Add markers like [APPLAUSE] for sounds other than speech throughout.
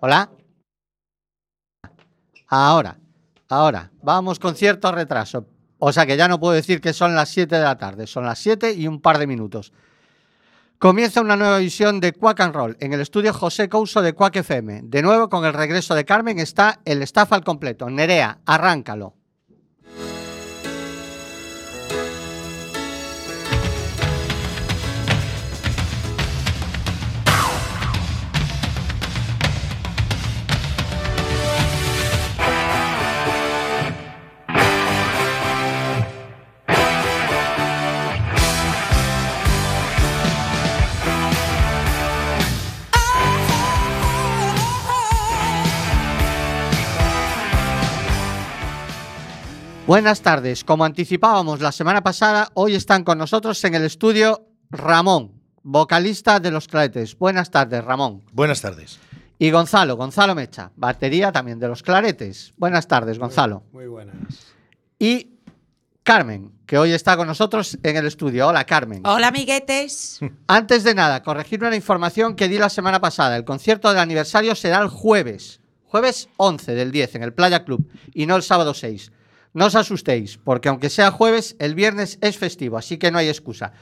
Hola. Ahora, ahora, vamos con cierto retraso. O sea que ya no puedo decir que son las 7 de la tarde, son las 7 y un par de minutos. Comienza una nueva edición de Quack and Roll en el estudio José Couso de Quack FM. De nuevo, con el regreso de Carmen, está el staff al completo. Nerea, arráncalo. Buenas tardes. Como anticipábamos la semana pasada, hoy están con nosotros en el estudio Ramón, vocalista de Los Claretes. Buenas tardes, Ramón. Buenas tardes. Y Gonzalo, Gonzalo Mecha, batería también de Los Claretes. Buenas tardes, Gonzalo. Muy buenas. Y Carmen, que hoy está con nosotros en el estudio. Hola, Carmen. Hola, amiguetes. [LAUGHS] Antes de nada, corregir una información que di la semana pasada. El concierto del aniversario será el jueves, jueves 11 del 10 en el Playa Club y no el sábado 6. No os asustéis, porque aunque sea jueves, el viernes es festivo, así que no hay excusa.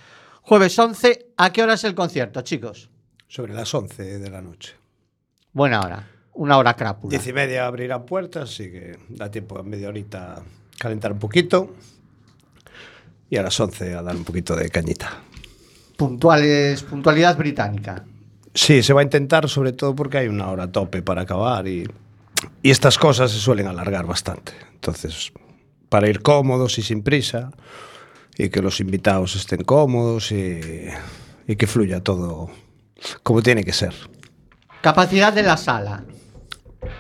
Jueves 11, ¿a qué hora es el concierto, chicos? Sobre las 11 de la noche. Buena hora, una hora crápula. Diez y media abrirán puertas, así que da tiempo a media horita calentar un poquito. Y a las 11 a dar un poquito de cañita. Puntuales, puntualidad británica. Sí, se va a intentar, sobre todo porque hay una hora tope para acabar y, y estas cosas se suelen alargar bastante. Entonces, para ir cómodos y sin prisa y que los invitados estén cómodos y, y que fluya todo como tiene que ser. Capacidad de la sala.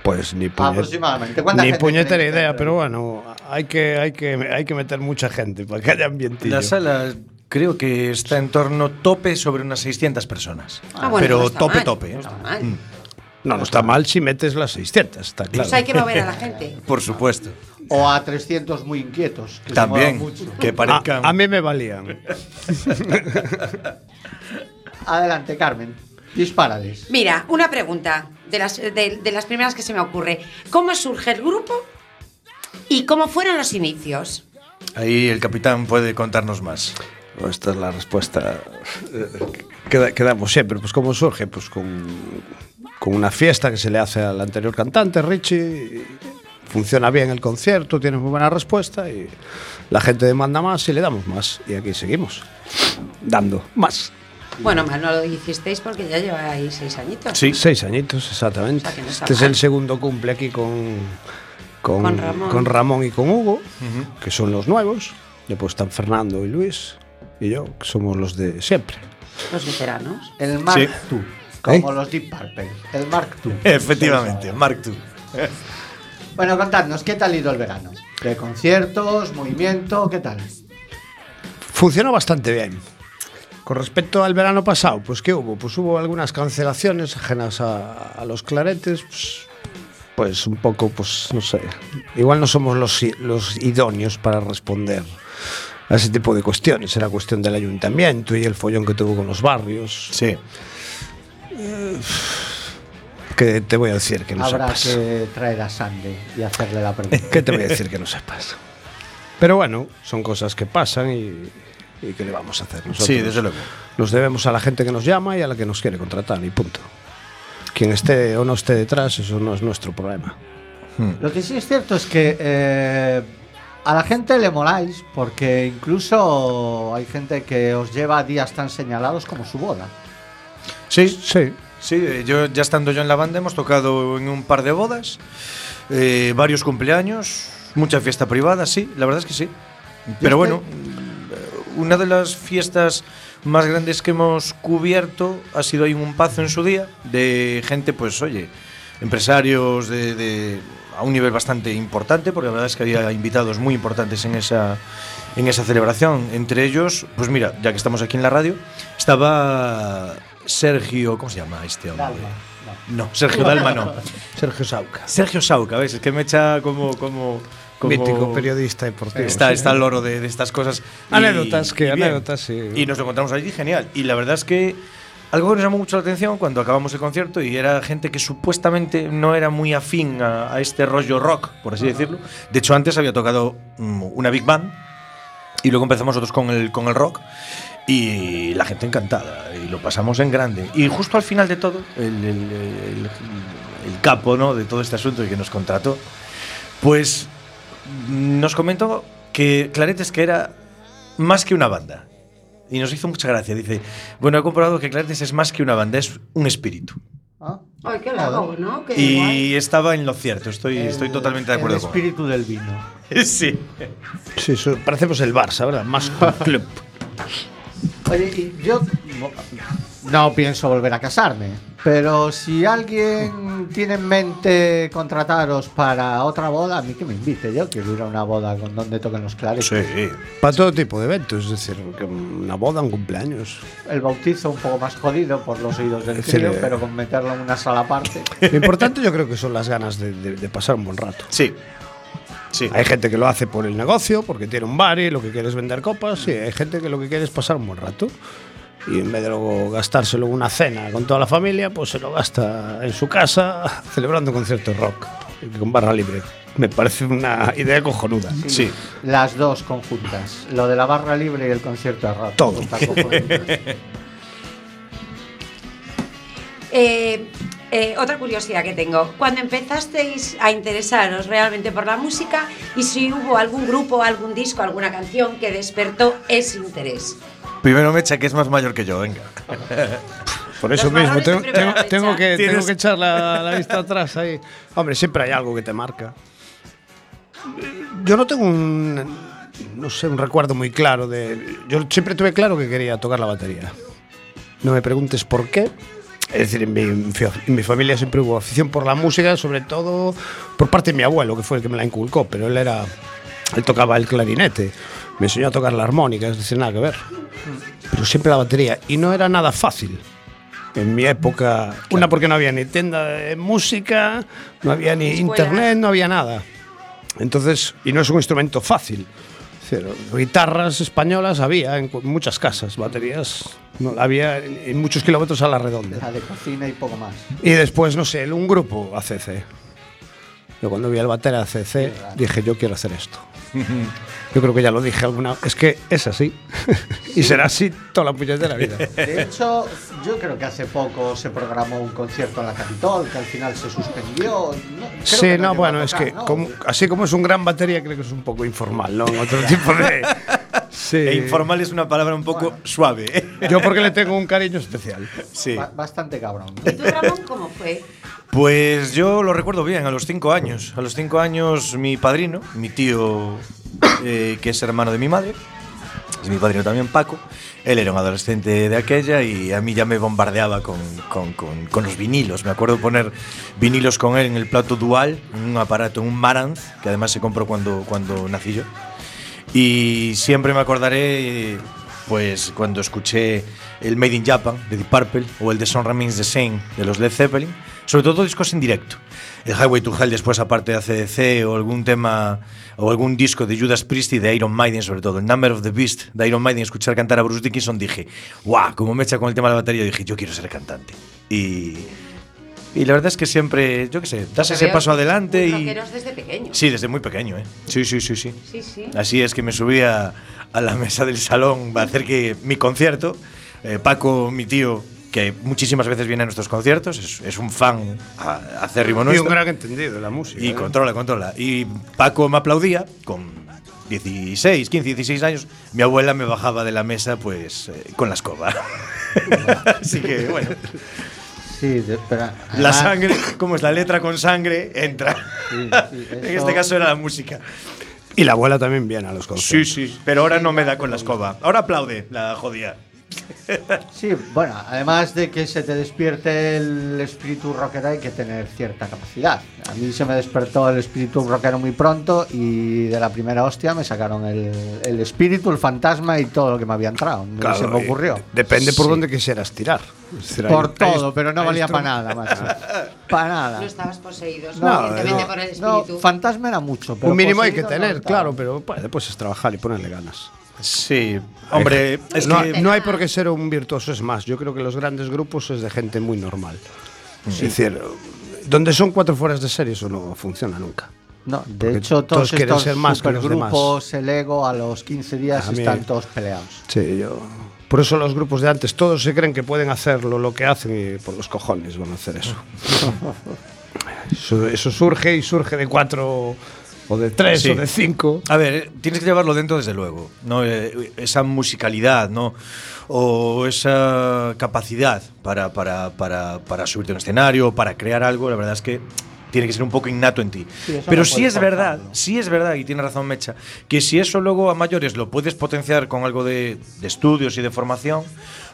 Pues ni, puñet- Aproximadamente. ¿Cuánta ni gente puñetera idea, pero bueno, hay que, hay, que, hay que meter mucha gente para que haya ambientillo. La sala creo que está en torno tope sobre unas 600 personas. Ah, bueno, Pero no tope, mal, tope. No está mal. No, no está mal si metes las 600, está claro. Pues hay que mover a la gente. Por supuesto. O a 300 muy inquietos. que También. mucho. Que a, parezcan. a mí me valían. [LAUGHS] Adelante, Carmen. Dispárales. Mira, una pregunta de las, de, de las primeras que se me ocurre. ¿Cómo surge el grupo y cómo fueron los inicios? Ahí el capitán puede contarnos más. Esta es la respuesta que, que damos siempre. Pues cómo surge, pues con, con una fiesta que se le hace al anterior cantante, Richie. Funciona bien el concierto, tiene muy buena respuesta y la gente demanda más y le damos más. Y aquí seguimos, dando más. Bueno, mal no lo hicisteis porque ya lleváis seis añitos. Sí. Seis añitos, exactamente. O sea, no este es mal. el segundo cumple aquí con, con, Con Ramón. con Ramón y con Hugo, que son los nuevos. Después están Fernando y Luis y yo, que somos los de siempre. Los veteranos. El Mark Sí. II. Como los Deep Purple. El Mark II. Efectivamente, Mark II. Bueno, contadnos, ¿qué tal ha ido el verano? ¿De conciertos, movimiento, qué tal? Funcionó bastante bien. Con respecto al verano pasado, pues ¿qué hubo? Pues hubo algunas cancelaciones ajenas a, a los claretes, pues, pues un poco, pues no sé, igual no somos los, idóneos para responder a ese tipo de cuestiones. Era cuestión del ayuntamiento y el follón que tuvo con los barrios. Sí. Que te voy a decir que no Habrá sepas. que traer a Sandy y hacerle la pregunta. ¿Qué te voy a decir que no sepas? Pero bueno, son cosas que pasan y, y que le vamos a hacer nosotros. Sí, desde luego. Nos debemos a la gente que nos llama y a la que nos quiere contratar y punto. Quien esté o no esté detrás, eso no es nuestro problema. Lo que sí es cierto es que eh, a la gente le moláis porque incluso hay gente que os lleva días tan señalados como su boda. Sí, Sí. Sí, eh, yo ya estando yo en la banda hemos tocado en un par de bodas, eh, varios cumpleaños, mucha fiesta privada, sí, la verdad es que sí. Pero bueno, mm, una de las fiestas más grandes que hemos cubierto ha sido ahí un pazo en su día, de gente, pues oye, empresarios de, de- a un nivel bastante importante, porque la verdad es que había invitados muy importantes en esa, en esa celebración. Entre ellos, pues mira, ya que estamos aquí en la radio, estaba Sergio, ¿cómo se llama este hombre? No, Sergio Dalma no. [LAUGHS] Sergio Sauca. Sergio Sauca, ¿ves? Es que me echa como. como, como Mítico periodista deportivo. Está, sí. está el loro de, de estas cosas. Y- Anécdotas, que y anécdotas, sí. Y nos lo encontramos allí, genial. Y la verdad es que algo que nos llamó mucho la atención cuando acabamos el concierto y era gente que supuestamente no era muy afín a, a este rollo rock, por así decirlo. De hecho, antes había tocado mm, una big band y luego empezamos nosotros con el, con el rock. Y la gente encantada, y lo pasamos en grande. Y justo al final de todo, el, el- el- el capo ¿no? de todo este asunto y que nos contrató, pues nos comentó que Claretes que era más que una banda. Y nos hizo mucha gracia. Dice, bueno, he comprobado que Claretes es más que una banda, es un espíritu. Ah, Ay, qué loco, ¿no? Qué Y guay. estaba en lo cierto, estoy, estoy el- totalmente de acuerdo El con él. espíritu del vino. [LAUGHS] Sí. Sí, eso- parecemos el Barça, ¿verdad? Más [LAUGHS] club. Oye, y yo no pienso volver a casarme, pero si alguien tiene en mente contrataros para otra boda, a mí que me invite. Yo quiero ir a una boda con donde toquen los clares. Sí. Para todo tipo de eventos, es decir, que una boda, un cumpleaños. El bautizo un poco más jodido por los oídos del crío, pero con meterlo en una sala aparte. Lo importante yo creo que son las ganas de, de- de pasar un buen rato. Sí. Sí. Hay gente que lo hace por el negocio, porque tiene un bar y lo que quiere es vender copas, y hay gente que lo que quiere es pasar un buen rato. Y en vez de luego gastárselo en una cena con toda la familia, pues se lo gasta en su casa [LAUGHS] celebrando un concierto de rock con barra libre. Me parece una idea cojonuda. Sí. Las dos conjuntas. Lo de la barra libre y el concierto de rock. Todo. Está. [LAUGHS] Eh, eh, otra curiosidad que tengo. Cuando empezasteis a interesaros realmente por la música y si hubo algún grupo, algún disco, alguna canción que despertó ese interés. Primero Mecha, que es más mayor que yo, venga. [LAUGHS] Por eso Los mismo, tengo, tengo- tengo que, tengo que echar la, la vista atrás ahí. Hombre, siempre hay algo que te marca. Yo no tengo un, no sé, un recuerdo muy claro de... Yo siempre tuve claro que quería tocar la batería. No me preguntes por qué. Es decir, en mi, en mi familia siempre hubo afición por la música, sobre todo por parte de mi abuelo, que fue el que me la inculcó, pero él era... Él tocaba el clarinete, me enseñó a tocar la armónica, es decir, nada que ver. Pero siempre la batería. Y no era nada fácil. En mi época, una porque no había ni tienda de música, no había ni Escuela. internet, no había nada. Entonces, y no es un instrumento fácil. Guitarras españolas había en muchas casas, baterías no, había en en muchos kilómetros a la redonda. La de cocina y poco más. Y después, no sé, un grupo ACC. Yo cuando vi al batera ACC dije, yo quiero hacer esto. [LAUGHS] Yo creo que ya lo dije alguna Es que es así. [LAUGHS] y será así toda la puñetera vida. De hecho, yo creo que hace poco se programó un concierto en la Capitol, que al final se suspendió. No, creo Sí, que no, bueno, es que ¿no? como- así como es un gran batería, creo que es un poco informal, ¿no? Otro [LAUGHS] tipo de. Sí. E informal es una palabra un poco suave. ¿eh? Yo porque le tengo un cariño especial. Sí. Ba- bastante cabrón. ¿Y tú, Ramón, cómo fue? Pues yo lo recuerdo bien, a los cinco años. A los cinco años mi padrino, mi tío, eh, que es hermano de mi madre, es mi padrino también Paco, él era un adolescente de aquella y a mí ya me bombardeaba con, con- con- los vinilos. Me acuerdo poner vinilos con él en el plato dual, un aparato, un Marantz, que además se compró cuando, cuando nací yo. Y siempre me acordaré, pues, cuando escuché el Made in Japan de Deep Purple o el de Son Remains the Same de los Led Zeppelin, sobre todo discos en directo. El Highway to Hell después, aparte de ACDC o algún tema o algún disco de Judas Priest y de Iron Maiden, sobre todo. El Number of the Beast de Iron Maiden, escuchar cantar a Bruce Dickinson, dije, ¡guau! Como me echa con el tema de la batería, dije, yo quiero ser cantante. Y, y la verdad es que siempre, yo qué sé, das ese paso adelante muy y. desde pequeños. Sí, desde muy pequeño, ¿eh? Sí, sí, sí, sí. Sí, sí. Así es que me subía a la mesa del salón a hacer que mi concierto. eh, Paco, mi tío, que muchísimas veces viene a nuestros conciertos, es, es un fan a- acérrimo Y nuestro. un gran entendido de la música. Y ¿eh? controla, controla. Y Paco me aplaudía con 16, 15, 16 años. Mi abuela me bajaba de la mesa, pues, eh, con la escoba. [LAUGHS] Así que, bueno, Sí, de- pero la además- sangre, como es la letra con sangre, entra. Sí, sí, [LAUGHS] En este caso era la música. Y la abuela también viene a los Sí, conciertos. sí, pero ahora no me da con la escoba. Ahora aplaude la jodida. Sí, bueno, además de que se te despierte el espíritu rockero hay que tener cierta capacidad. A mí se me despertó el espíritu rockero muy pronto y de la primera hostia me sacaron el, el espíritu, el fantasma y todo lo que me había entrado. Claro, se me y ocurrió. Depende por Sí. dónde quisieras tirar. Por todo, pero no valía para nada, macho. [LAUGHS] Para nada. No estabas poseído, No, suficientemente no, por el no, espíritu. fantasma era mucho. pero Un mínimo hay que no tener, claro, pero pues, después es trabajar y ponerle ganas. Sí, hombre, es no, que. no hay por qué ser un virtuoso, es más, yo creo que los grandes grupos es de gente muy normal. Es decir, donde son cuatro fueras de serie eso no funciona nunca. No, de Porque hecho, todos todos quieren estos ser más que los supergrupos, el ego, a los 15 días A mí- están todos peleados. Sí, yo. Por eso los grupos de antes todos se creen que pueden hacerlo lo que hacen y por los cojones van a hacer eso. [LAUGHS] eso, eso surge y surge de cuatro o de tres Sí. o de cinco. A ver, tienes que llevarlo dentro desde luego, ¿no? Eh, esa musicalidad, ¿no? O esa capacidad para, para, para, para subirte a un escenario, para crear algo, la verdad es que tiene que ser un poco innato en ti. Sí, Pero no sí es verdad, sí es verdad, y tiene razón Mecha, que si eso luego a mayores lo puedes potenciar con algo de, de estudios y de formación,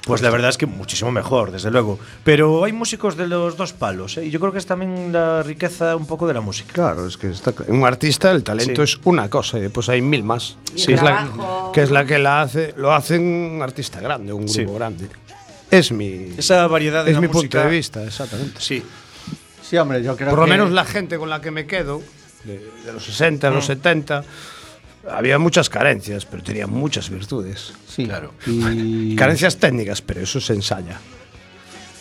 pues la verdad es que muchísimo mejor, desde luego. Pero hay músicos de los dos palos, ¿eh? y yo creo que es también la riqueza un poco de la música. Claro, es que está un artista el talento Sí. es una cosa y después hay mil más. El que, es la, que es la que la hace, lo hace un artista grande, un Sí. grupo grande. Es mi, Esa variedad de es la mi música, punto de vista, exactamente. Sí, Sí, hombre, yo creo Por lo que- menos la gente con la que me quedo, de, de los 60, Mm. los 70, había muchas carencias, pero tenía muchas virtudes. Sí, Claro. Y... [LAUGHS] Carencias técnicas, pero eso se ensaya.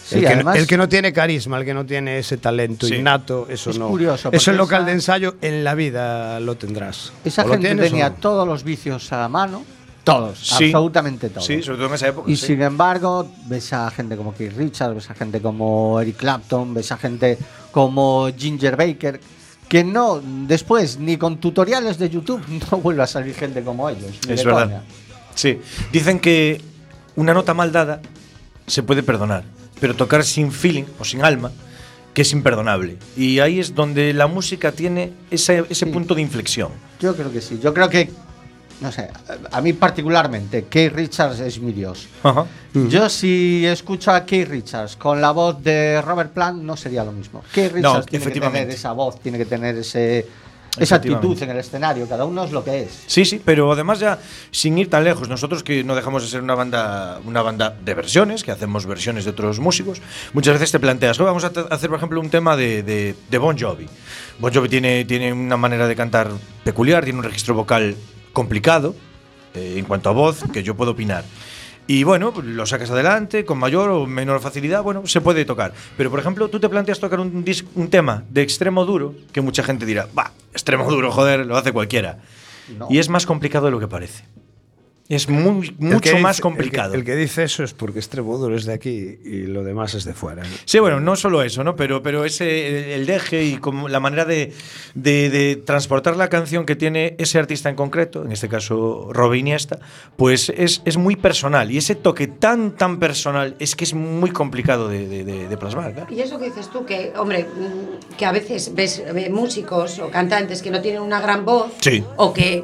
Sí, el, que, además- no, el que no tiene carisma, el que no tiene ese talento Sí. innato, eso Es no. curioso, eso porque local esa- de ensayo en la vida lo tendrás. Esa O lo gente tienes tenía no. todos los vicios a la mano, todos, Sí. absolutamente todos. sí, sobre todo en esa época. Y sí. sin embargo, ves a gente como Keith Richards, ves a gente como Eric Clapton, ves a gente como Ginger Baker, que no, después, ni con tutoriales de YouTube, [LAUGHS] no vuelve a salir gente como ellos. Es verdad. coña. Sí, dicen que una nota mal dada se puede perdonar, pero tocar sin feeling o sin alma, que es imperdonable. Y ahí es donde la música tiene ese, ese Sí. punto de inflexión. Yo creo que sí. Yo creo que, no sé, a mí particularmente, Keith Richards es mi dios. Ajá. Yo si escucho a Keith Richards con la voz de Robert Plant no sería lo mismo. Keith No, Richards tiene que tener esa voz, tiene que tener ese, esa actitud en el escenario. Cada uno es lo que es. Sí, sí, pero además ya sin ir tan lejos, nosotros que no dejamos de ser una banda, una banda de versiones, que hacemos versiones de otros músicos, muchas veces te planteas, "Oh, vamos a hacer por ejemplo un tema de, de- de Bon Jovi. Bon Jovi tiene, tiene una manera de cantar peculiar, tiene un registro vocal complicado eh, en cuanto a voz, que yo puedo opinar. Y bueno, lo sacas adelante con mayor o menor facilidad, bueno, se puede tocar. Pero por ejemplo, tú te planteas tocar un, un tema de extremo duro, que mucha gente dirá, va, extremo duro, joder, lo hace cualquiera. No. Y es más complicado de lo que parece. Es muy, El mucho dice- más el que- complicado. El que, dice eso es porque Extremoduro es de aquí y lo demás es de fuera. Sí, bueno, no solo eso, ¿no? Pero, pero ese, el deje y como la manera de, de- de transportar la canción que tiene ese artista en concreto, en este caso Robe Iniesta, pues es, es muy personal. Y ese toque tan, tan personal es que es muy complicado de, de- de- de plasmar, claro. Y eso que dices tú, que, hombre, que a veces ves músicos o cantantes que no tienen una gran voz, Sí. o que,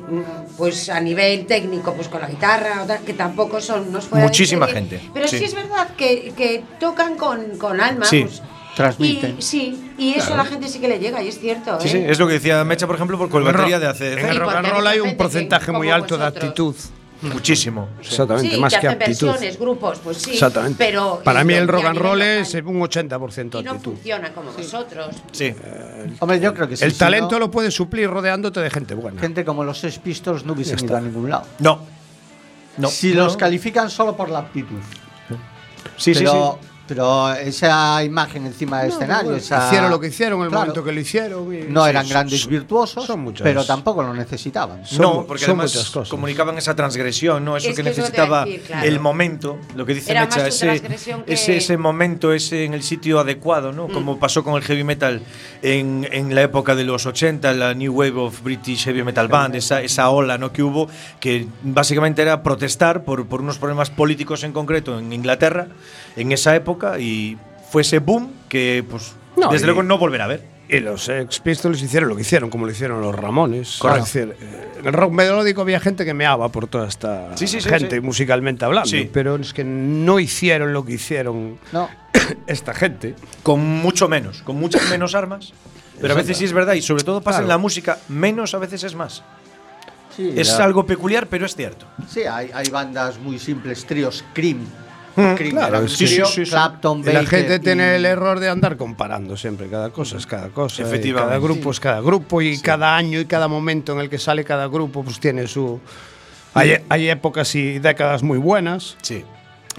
pues a nivel técnico, pues con la guitarra, o tal, que tampoco son unos fuera Muchísima gente, Pero sí. sí. es verdad que, que tocan con, con alma. Sí. pues, Transmiten. Y, sí, y eso a la gente sí que le llega, y es cierto. Sí, ¿eh? sí, es lo que decía Mecha, por ejemplo, por con la batería de En ACDC. el Sí, rock and hay roll hay un porcentaje muy alto de actitud. Muchísimo. sí. Exactamente, Sí, más que que hacen aptitud. versiones, grupos, pues sí. Exactamente. Pero, Para mí el rock and roll es un 80% Y no actitud. funciona como vosotros. Sí. Hombre, yo creo que sí. el si talento no, lo puedes suplir rodeándote de gente buena. Gente como los Sex Pistols no hubiesen Ya ido a ningún lado. No. No. si No. los califican solo por la aptitud. Sí, sí, sí. Pero esa imagen encima del escenario, esa- Hicieron lo que hicieron en el Claro, momento que lo hicieron. y- No sí, eran son- grandes son- virtuosos, son muchas- pero tampoco lo necesitaban. Son- no, porque son además cosas. comunicaban esa transgresión, ¿no? Eso Es que que eso necesitaba decir, claro. el momento, lo que dice Mecha, ese, que- ese, ese momento, ese en el sitio adecuado, ¿no? Como pasó con el heavy metal en, en la época de los 80, la New Wave of British Heavy Metal Band, esa, esa ola ¿no? que hubo, que básicamente era protestar por, por unos problemas políticos en concreto en Inglaterra en esa época y fue ese boom que, pues, No, desde y- luego no volverá a ver. Y los Ex Pistols hicieron lo que hicieron, como lo hicieron los Ramones. Correcto. Decir, eh, en el rock melódico había gente que meaba por toda esta Sí, sí, sí, gente, sí. musicalmente hablando. Sí. Pero es que no hicieron lo que hicieron No. [COUGHS] esta gente. con mucho menos, con muchas menos armas. Pero a veces sí es verdad, y sobre todo pasa Claro. en la música, menos a veces es más. Sí, Es la- algo peculiar, pero es cierto. Sí, hay, hay bandas muy simples, tríos, Cream. Mm, Cream claro, sí, sí. Clapton, la gente tiene y- el error de andar comparando siempre. Cada cosa es cada cosa. Efectivamente. Cada grupo es cada grupo y cada año y cada momento en el que sale cada grupo pues tiene su... Hay, hay épocas y décadas muy buenas, Sí.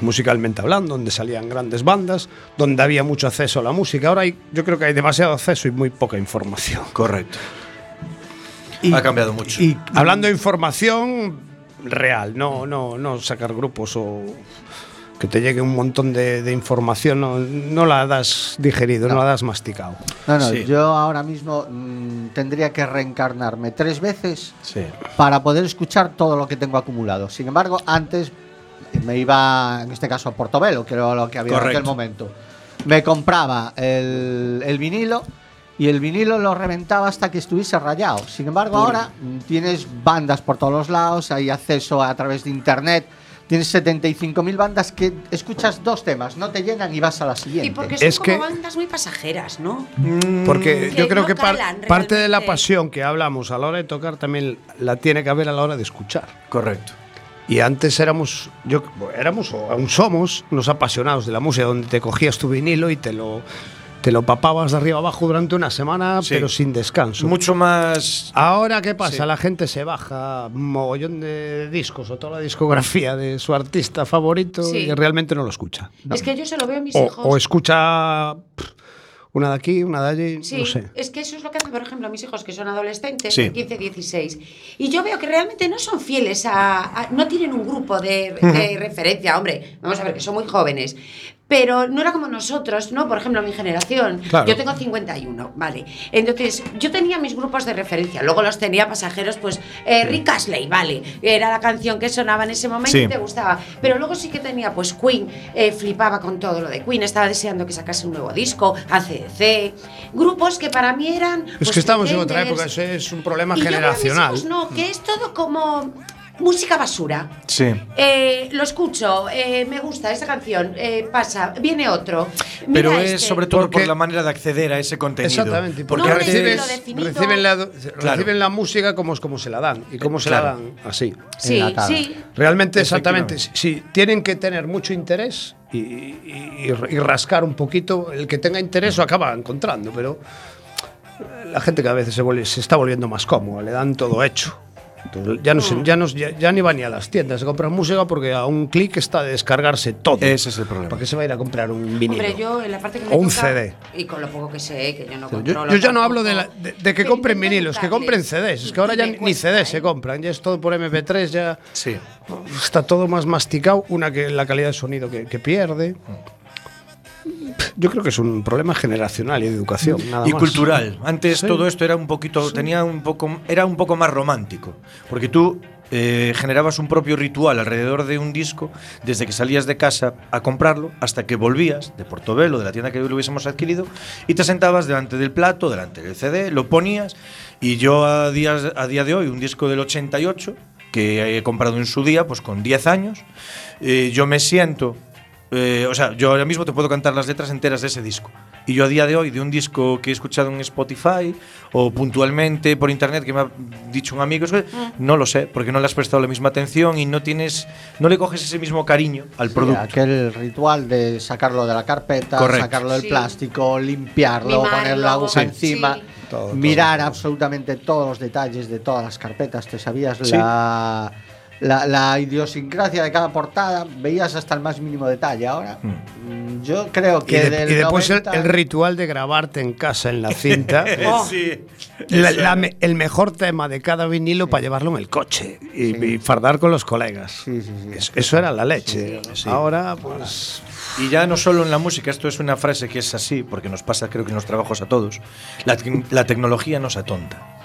musicalmente hablando, donde salían grandes bandas, donde había mucho acceso a la música. Ahora hay, yo creo que hay demasiado acceso y muy poca información. Correcto. y- ha cambiado mucho. Y, Hablando de información real, no, no, no sacar grupos o que te llegue un montón de, de información, no, no la das digerido, no, la das masticado. no, no, Sí. yo ahora mismo mm, tendría que reencarnarme tres veces Sí. para poder escuchar todo lo que tengo acumulado. Sin embargo, antes me iba, en este caso, a Portobelo, que era lo que había en Correcto. aquel momento. Me compraba el, el vinilo y el vinilo lo reventaba hasta que estuviese rayado. Sin embargo, ahora mm, tienes bandas por todos los lados, hay acceso a través de internet. Tienes 75.000 bandas que escuchas dos temas, no te llenan y vas a la siguiente. Y porque son Es como que- bandas muy pasajeras, ¿no? Porque Que yo creo no que par- calan parte de la pasión que hablamos a la hora de tocar también la tiene que haber a la hora de escuchar. Correcto. Y antes éramos, yo éramos o aún somos unos apasionados de la música, donde te cogías tu vinilo y te lo, te lo papabas de arriba abajo durante una semana, Sí. pero sin descanso. Mucho más. Ahora, ¿qué pasa? Sí. La gente se baja un mogollón de discos o toda la discografía de su artista favorito Sí. y realmente no lo escucha. Es que yo se lo veo a mis O, hijos. o escucha una de aquí, una de allí, Sí, no sé. es que eso es lo que hacen, por ejemplo, mis hijos que son adolescentes, Sí. de 15, 16. Y yo veo que realmente no son fieles a. a- no tienen un grupo de, de referencia, hombre. Vamos a ver, que son muy jóvenes. Pero no era como nosotros, ¿no? Por ejemplo, mi generación. Claro. Yo tengo 51, ¿vale? Entonces, yo tenía mis grupos de referencia. Luego los tenía pasajeros, pues, eh, Rick Astley, ¿vale? Era la canción que sonaba en ese momento Sí. y te gustaba. Pero luego sí que tenía, pues, Queen. eh, flipaba con todo lo de Queen. Estaba deseando que sacase un nuevo disco. ACDC. Grupos que para mí eran. Es pues, que estamos en otra época, eso es un problema Y yo generacional. no, que es todo como música basura. Sí. Eh, lo escucho, eh, me gusta esa canción, eh, pasa, viene otro. Mira Pero es este. sobre todo Porque- por la manera de acceder a ese contenido. Exactamente, Porque No, porque es antes. lo reciben, la, Claro. reciben la música como, como se la dan y como se claro. la dan así. Sí, enlatada. sí. Realmente, exactamente. Si, tienen que tener mucho interés y, y- y- rascar un poquito, el que tenga interés lo acaba encontrando, pero la gente cada vez se, vuelve- se está volviendo más cómoda, le dan todo hecho. Entonces, ya, no se- Mm. ya, no- ya- ya ni van ni a las tiendas a comprar música porque a un clic está de descargarse todo. Ese es el problema. ¿Para qué se va a ir a comprar un vinilo? Hombre, yo en la parte que me O un toca, CD. Y con lo poco que sé, que yo no Yo, controlo. yo ya no hablo de, la- de- de que compren vinilos, que compren CDs. Es que ahora ya ni CDs se ¿eh? compran, ya es todo por MP3, ya Sí. está todo más masticado. Una que la calidad de sonido que, que pierde. Yo creo que es un problema generacional y de educación, nada y más. cultural. Antes Sí. todo esto era un poquito, tenía un poco, era un poco más romántico, porque tú eh, generabas un propio ritual alrededor de un disco desde que salías de casa a comprarlo hasta que volvías de Portobelo, de la tienda que lo hubiésemos adquirido, y te sentabas delante del plato, delante del CD, lo ponías, y yo a, días, a día de hoy, un disco del 88, que he comprado en su día, pues con 10 años, eh, yo me siento eh, o sea, yo ahora mismo te puedo cantar las letras enteras de ese disco. Y yo a día de hoy, de un disco que he escuchado en Spotify o puntualmente por internet que me ha dicho un amigo, eso, no lo sé, porque no le has prestado la misma atención y no tienes, no le coges ese mismo cariño al Sí, producto. aquel ritual de sacarlo de la carpeta, Correcto. sacarlo del Sí. plástico, limpiarlo, Mimarlo. poner la aguja Sí. encima, Sí. Todo, mirar absolutamente todos los detalles de todas las carpetas. ¿Te sabías Sí. la, la, la idiosincrasia de cada portada, veías hasta el más mínimo detalle. Ahora, mm, yo creo Y, que. de- del y después el- 90 el, ritual de grabarte en casa en la [LAUGHS] cinta. [LAUGHS] Oh. Sí. La- la me- el mejor tema de cada vinilo para llevarlo en el coche y, y fardar con los colegas. Sí, sí, sí. Es- eso era la leche. Sí. Ahora, pues. Y ya no solo en la música, esto es una frase que es así, porque nos pasa creo que en los trabajos a todos. La, tec- la tecnología nos atonta.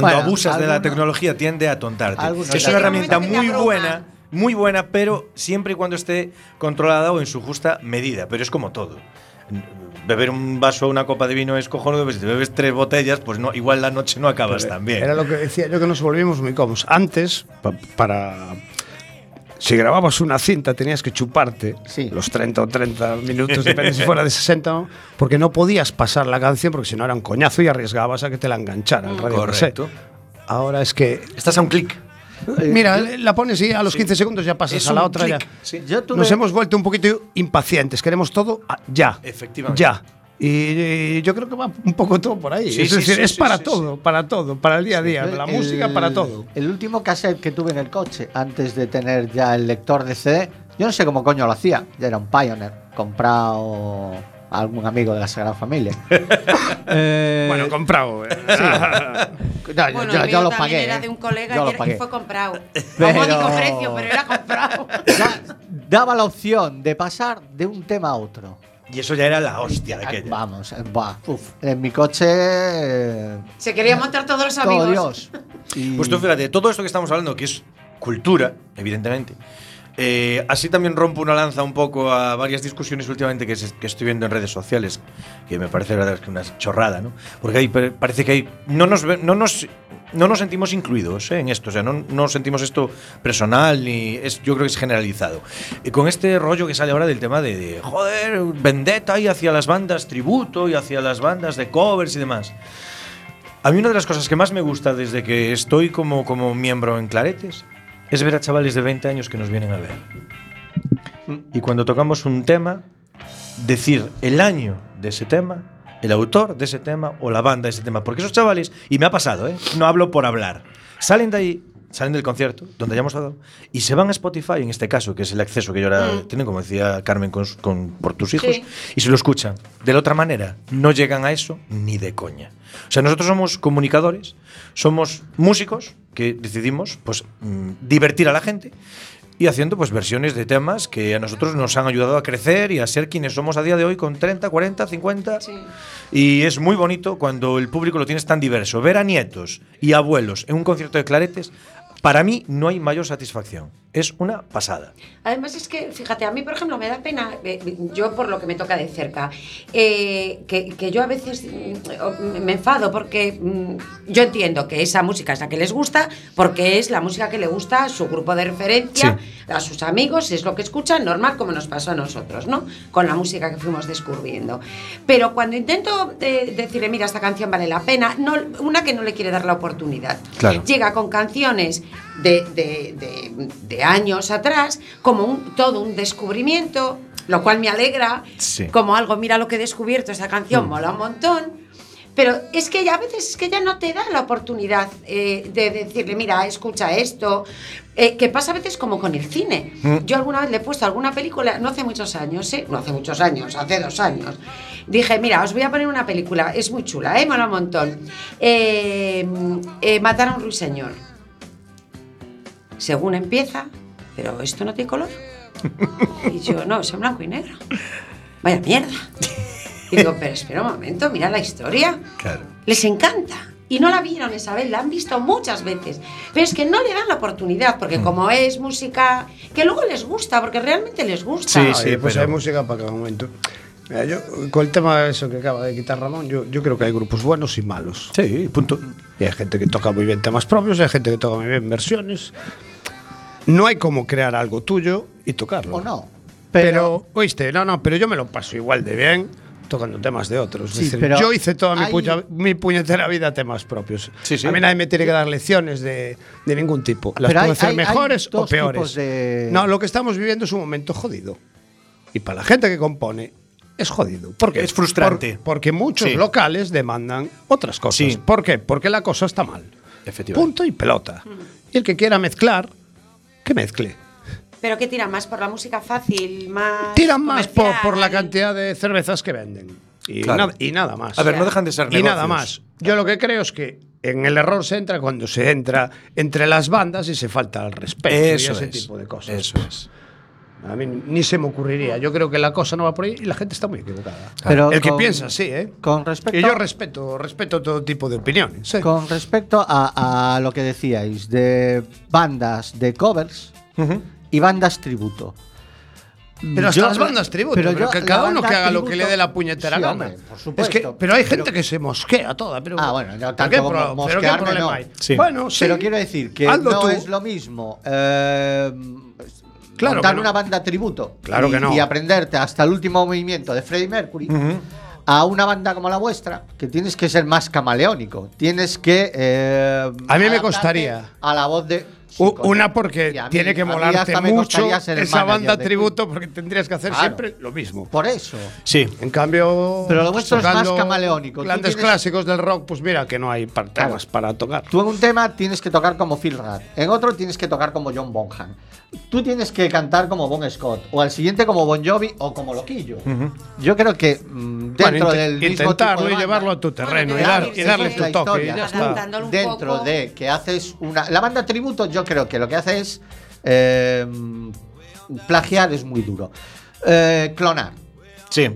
Cuando Bueno, abusas de la alguno- tecnología tiende a atontarte. algunos Es una herramienta muy buena, muy buena, pero siempre y cuando esté controlada o en su justa medida. Pero es como todo. Beber un vaso o una copa de vino es cojonudo, pero si te bebes tres botellas, pues no, igual la noche no acabas tan bien. Era lo que decía yo que nos volvimos muy cómodos. Antes, pa- para. Si grababas una cinta tenías que chuparte Sí. los 30 o 30 minutos, depende si fuera de 60, ¿no? porque no podías pasar la canción porque si no era un coñazo y arriesgabas a que te la enganchara el radio Correcto. cassette. Ahora es que Estás a un clic. Mira, la pones y a los 15 segundos ya pasas Es a la otra. ya. sí. Nos hemos vuelto un poquito impacientes. Queremos todo a- ya. Efectivamente. Ya. Y, y yo creo que va un poco todo por ahí. Sí, es sí, decir, sí, es sí, para sí, todo, para todo, para el día a día. la El- música para todo. El último cassette que tuve en el coche, antes de tener ya el lector de CD, yo no sé cómo coño lo hacía. Ya era un Pioneer, comprado a algún amigo de la Sagrada Familia. [LAUGHS] Eh, Bueno, comprado. eh. [LAUGHS] [LAUGHS] no, yo- Bueno, yo, yo mío lo pagué. era ¿eh? de un colega Yo y, fue comprado. Pero- A módico precio, pero era comprado. Da- daba la opción de pasar de un tema a otro. Y eso ya era la hostia de Ah, aquella. Vamos, eh, buah, uf, en mi coche. eh, Se quería montar todos los todo amigos. Dios. Y- Pues tú fíjate, todo esto que estamos hablando, que es cultura, evidentemente, eh, así también rompo una lanza un poco a varias discusiones últimamente que, se- que estoy viendo en redes sociales, que me parece verdad que una chorrada, ¿no? Porque parece que hay, no nos, no nos, no nos sentimos incluidos ¿eh? en esto, o sea, no, no sentimos esto personal, ni es, yo creo que es generalizado. Con este rollo que sale ahora del tema de, de, joder, vendetta y hacia las bandas tributo y hacia las bandas de covers y demás. A mí una de las cosas que más me gusta desde que estoy como, como miembro en Claretes es ver a chavales de 20 años que nos vienen a ver. Y cuando tocamos un tema, decir el año de ese tema, el autor de ese tema o la banda de ese tema. Porque esos chavales, y me ha pasado, ¿eh? no hablo por hablar, salen de ahí, salen del concierto, donde hayamos dado, y se van a Spotify, en este caso, que es el acceso que yo ahora tienen, como decía Carmen, con, con- por tus hijos, Sí. y se lo escuchan. De la otra manera, no llegan a eso ni de coña. O sea, nosotros somos comunicadores, somos músicos que decidimos pues, mm, divertir a la gente y haciendo pues versiones de temas que a nosotros nos han ayudado a crecer y a ser quienes somos a día de hoy con 30, 40, 50. Sí. Y es muy bonito cuando el público lo tienes tan diverso. Ver a nietos y abuelos en un concierto de claretes, para mí no hay mayor satisfacción. Es una pasada. Además es que, fíjate, a mí, por ejemplo, me da pena, eh, yo por lo que me toca de cerca, eh, que, que yo a veces mm, me enfado porque mm, yo entiendo que esa música es la que les gusta, porque es la música que le gusta a su grupo de referencia, a sus amigos, es lo que escuchan, normal como nos pasó a nosotros, ¿no? Con la música que fuimos descubriendo. Pero cuando intento eh, decirle, mira, esta canción vale la pena, no, una que no le quiere dar la oportunidad. Claro. Llega con canciones de, de- de- de años atrás, como un, todo un descubrimiento, lo cual me alegra, Sí. como algo, mira lo que he descubierto, esta canción mola un montón. Pero es que ya a veces es que ya no te da la oportunidad eh, de decirle, mira, escucha esto. eh, que pasa a veces como con el cine. Yo alguna vez le he puesto alguna película, no hace muchos años, ¿eh? no hace muchos años, hace dos años. Dije, mira, os voy a poner una película, es muy chula, ¿eh? mola un montón. Eh, eh, Matar a un ruiseñor. Según empieza, pero esto no tiene color. Y yo, no, es en blanco y negro. Vaya mierda. Y digo, pero espera un momento, mira la historia. Claro. Les encanta. Y no la vieron, Isabel, la han visto muchas veces. Pero es que no le dan la oportunidad, porque como es música que luego les gusta, porque realmente les gusta. Sí, sí, pues pero- hay música para cada momento. Mira, yo, con el tema eso que acaba de quitar Ramón, yo, yo creo que hay grupos buenos y malos. Sí, punto. Y hay gente que toca muy bien temas propios, hay gente que toca muy bien versiones. No hay como crear algo tuyo y tocarlo. O no. Pero, Pero, oíste, no, no, pero yo me lo paso igual de bien tocando temas de otros. Es Sí, decir, pero yo hice toda mi, hay- puña- mi puñetera vida temas propios. Sí, sí. A mí nadie me tiene que dar lecciones de, de ningún tipo. Las Pero puedo hay- hacer hay- hay mejores o peores. de- No, lo que estamos viviendo es un momento jodido. Y para la gente que compone, es jodido. ¿Por qué? Es frustrante. Por- porque muchos Sí. locales demandan otras cosas. Sí. ¿Por qué? Porque la cosa está mal. Efectivamente. Punto y pelota. Y el que quiera mezclar, que mezcle. Pero que tira más por la música fácil, más. Tiran más por, por la cantidad de cervezas que venden. Y, Claro. nada, y nada más. A ver, no dejan de ser Y nada más. Yo lo que creo es que en el error se entra cuando se entra entre las bandas y se falta el respeto Eso y ese es. tipo de cosas. Eso es. A mí ni se me ocurriría. Yo creo que la cosa no va por ahí y la gente está muy equivocada. Pero el que con- piensa sí, ¿eh? Con respecto, Y yo respeto, respeto todo tipo de opiniones. ¿eh? con respecto a, a lo que decíais de bandas de covers y bandas tributo. Pero hasta Yo- las bandas tributo, pero, yo que cada uno que haga lo que le dé la puñetera Sí, gana. hombre, por es supuesto, que, pero hay gente pero- que se mosquea toda. Pero, Ah, bueno, no ¿pero tanto qué como pero problema no. hay? Sí. Bueno, sí. Pero quiero decir que Hazlo no tú. es lo mismo eh, Claro montar no. una banda tributo Claro y, que no. y aprenderte hasta el último movimiento de Freddie Mercury a una banda como la vuestra que tienes que ser más camaleónico. Tienes que. eh, A mí me costaría. A la voz de. U-. Una porque tiene que molarte mucho esa banda tributo porque tendrías que hacer Claro. siempre lo mismo. Por eso. Sí. En cambio, Pero lo vuestro es más camaleónico. Grandes tienes- clásicos del rock, pues mira que no hay par- Claro. temas para tocar. Tú en un tema tienes que tocar como Phil Rudd, en otro tienes que tocar como John Bonham. Tú tienes que cantar como Bon Scott, o al siguiente como Bon Jovi o como Loquillo. Yo creo que mm, dentro Bueno, del mismo intentarlo tipo de y llevarlo a tu terreno Bueno, y, dar- y darle tu toque dentro poco. de que haces una la banda tributo yo creo que lo que hace es eh, plagiar es muy duro Eh, clonar Sí.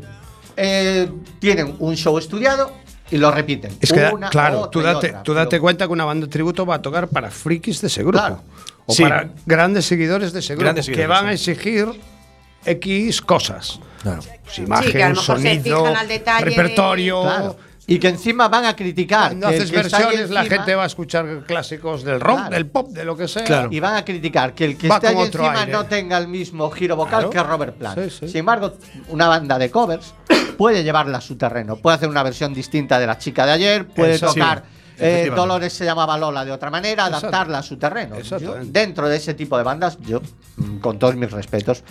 Eh, tienen un show estudiado y lo repiten Es que, una, claro, otra tú date, otra, tú date pero- cuenta que una banda de tributo va a tocar para frikis de ese grupo. Claro. O Sí. para grandes seguidores de ese grupo. Grandes que seguidores, van a sí. exigir X cosas. Claro. Pues imagen, que a lo mejor se sonido, fijan al detalle de- repertorio. Claro. Y que encima van a criticar. Cuando que haces está versiones, la gente va a escuchar clásicos del rock, Claro. del pop, de lo que sea. Claro. Y van a criticar que el que Va esté ahí encima aire. no tenga el mismo giro vocal Claro. que Robert Plant. Sí, sí. Sin embargo, una banda de covers [COUGHS] puede llevarla a su terreno. Puede hacer una versión distinta de la chica de ayer, puede tocar. Eh. Dolores se llamaba Lola de otra manera, Exacto. adaptarla a su terreno. Yo, dentro de ese tipo de bandas, yo, mm, con todos mis respetos,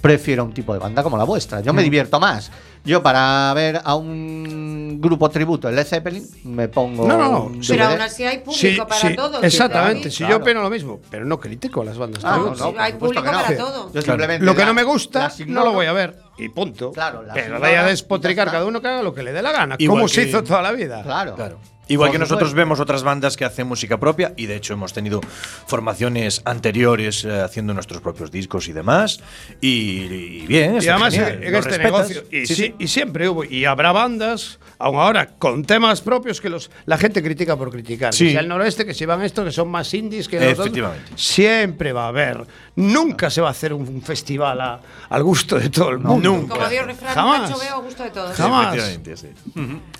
prefiero un tipo de banda como la vuestra. Yo me Mm. divierto más. Yo, para ver a un grupo tributo, el Led Zeppelin, me pongo. No, no, sí. Pero aún así hay público Sí, para sí, todo. exactamente. Si Claro. yo opino lo mismo, pero no critico a las bandas Ah, sí, por hay público que para todo. Yo simplemente Lo que la- no me gusta, no lo voy a ver. Y punto. Claro, Pero ahí a despotricar, cada uno que haga lo que le dé la gana. Igual como se que- hizo toda la vida. Claro. Claro. Igual que nosotros vemos otras bandas que hacen música propia y de hecho hemos tenido formaciones anteriores eh, haciendo nuestros propios discos y demás y, y bien, Y además genial, en, este respetas. negocio, y, Sí, sí- y siempre hubo, y habrá bandas, aún ahora, con temas propios que los la gente critica por criticar. Sí. Que sea el noroeste, que se van esto, que son más indies que los otros. Efectivamente. Siempre va a haber. Nunca se va a hacer un festival a- al gusto de todo el mundo. nunca. Como Dios refrán, Jamás. veo a gusto de todos. Jamás. Sí.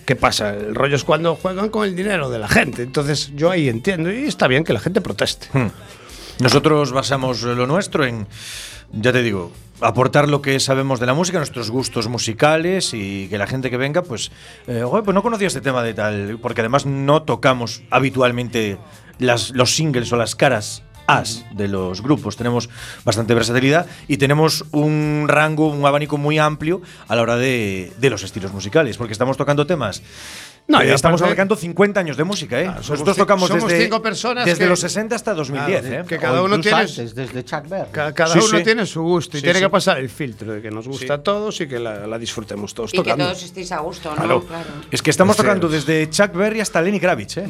¿Qué pasa? El rollo es cuando juegan con el dinero de la gente. Entonces yo ahí entiendo y está bien que la gente proteste. Hmm. Nosotros basamos lo nuestro en, ya te digo, aportar lo que sabemos de la música, nuestros gustos musicales y que la gente que venga, pues, eh, "Joder, pues no conocía este tema de tal, porque además no tocamos habitualmente las, los singles o las caras as de los grupos. Tenemos bastante versatilidad y tenemos un rango, un abanico muy amplio a la hora de, de los estilos musicales, porque estamos tocando temas. No, eh, estamos aparte- abarcando 50 años de música, ¿eh? Claro, somos Nosotros tocamos somos desde, cinco personas desde que- los 60 hasta 2010, Claro, ¿eh? que cada uno tiene- antes, desde Chuck Berry. Ca- Cada Sí, uno sí. tiene su gusto y Sí, tiene sí. que pasar el filtro de que nos gusta a todos y que la, la disfrutemos todos Y que tocando. todos estéis a gusto, ¿no? Claro. Claro. Es que estamos Ese tocando es. desde Chuck Berry hasta Lenny Kravitz, ¿eh?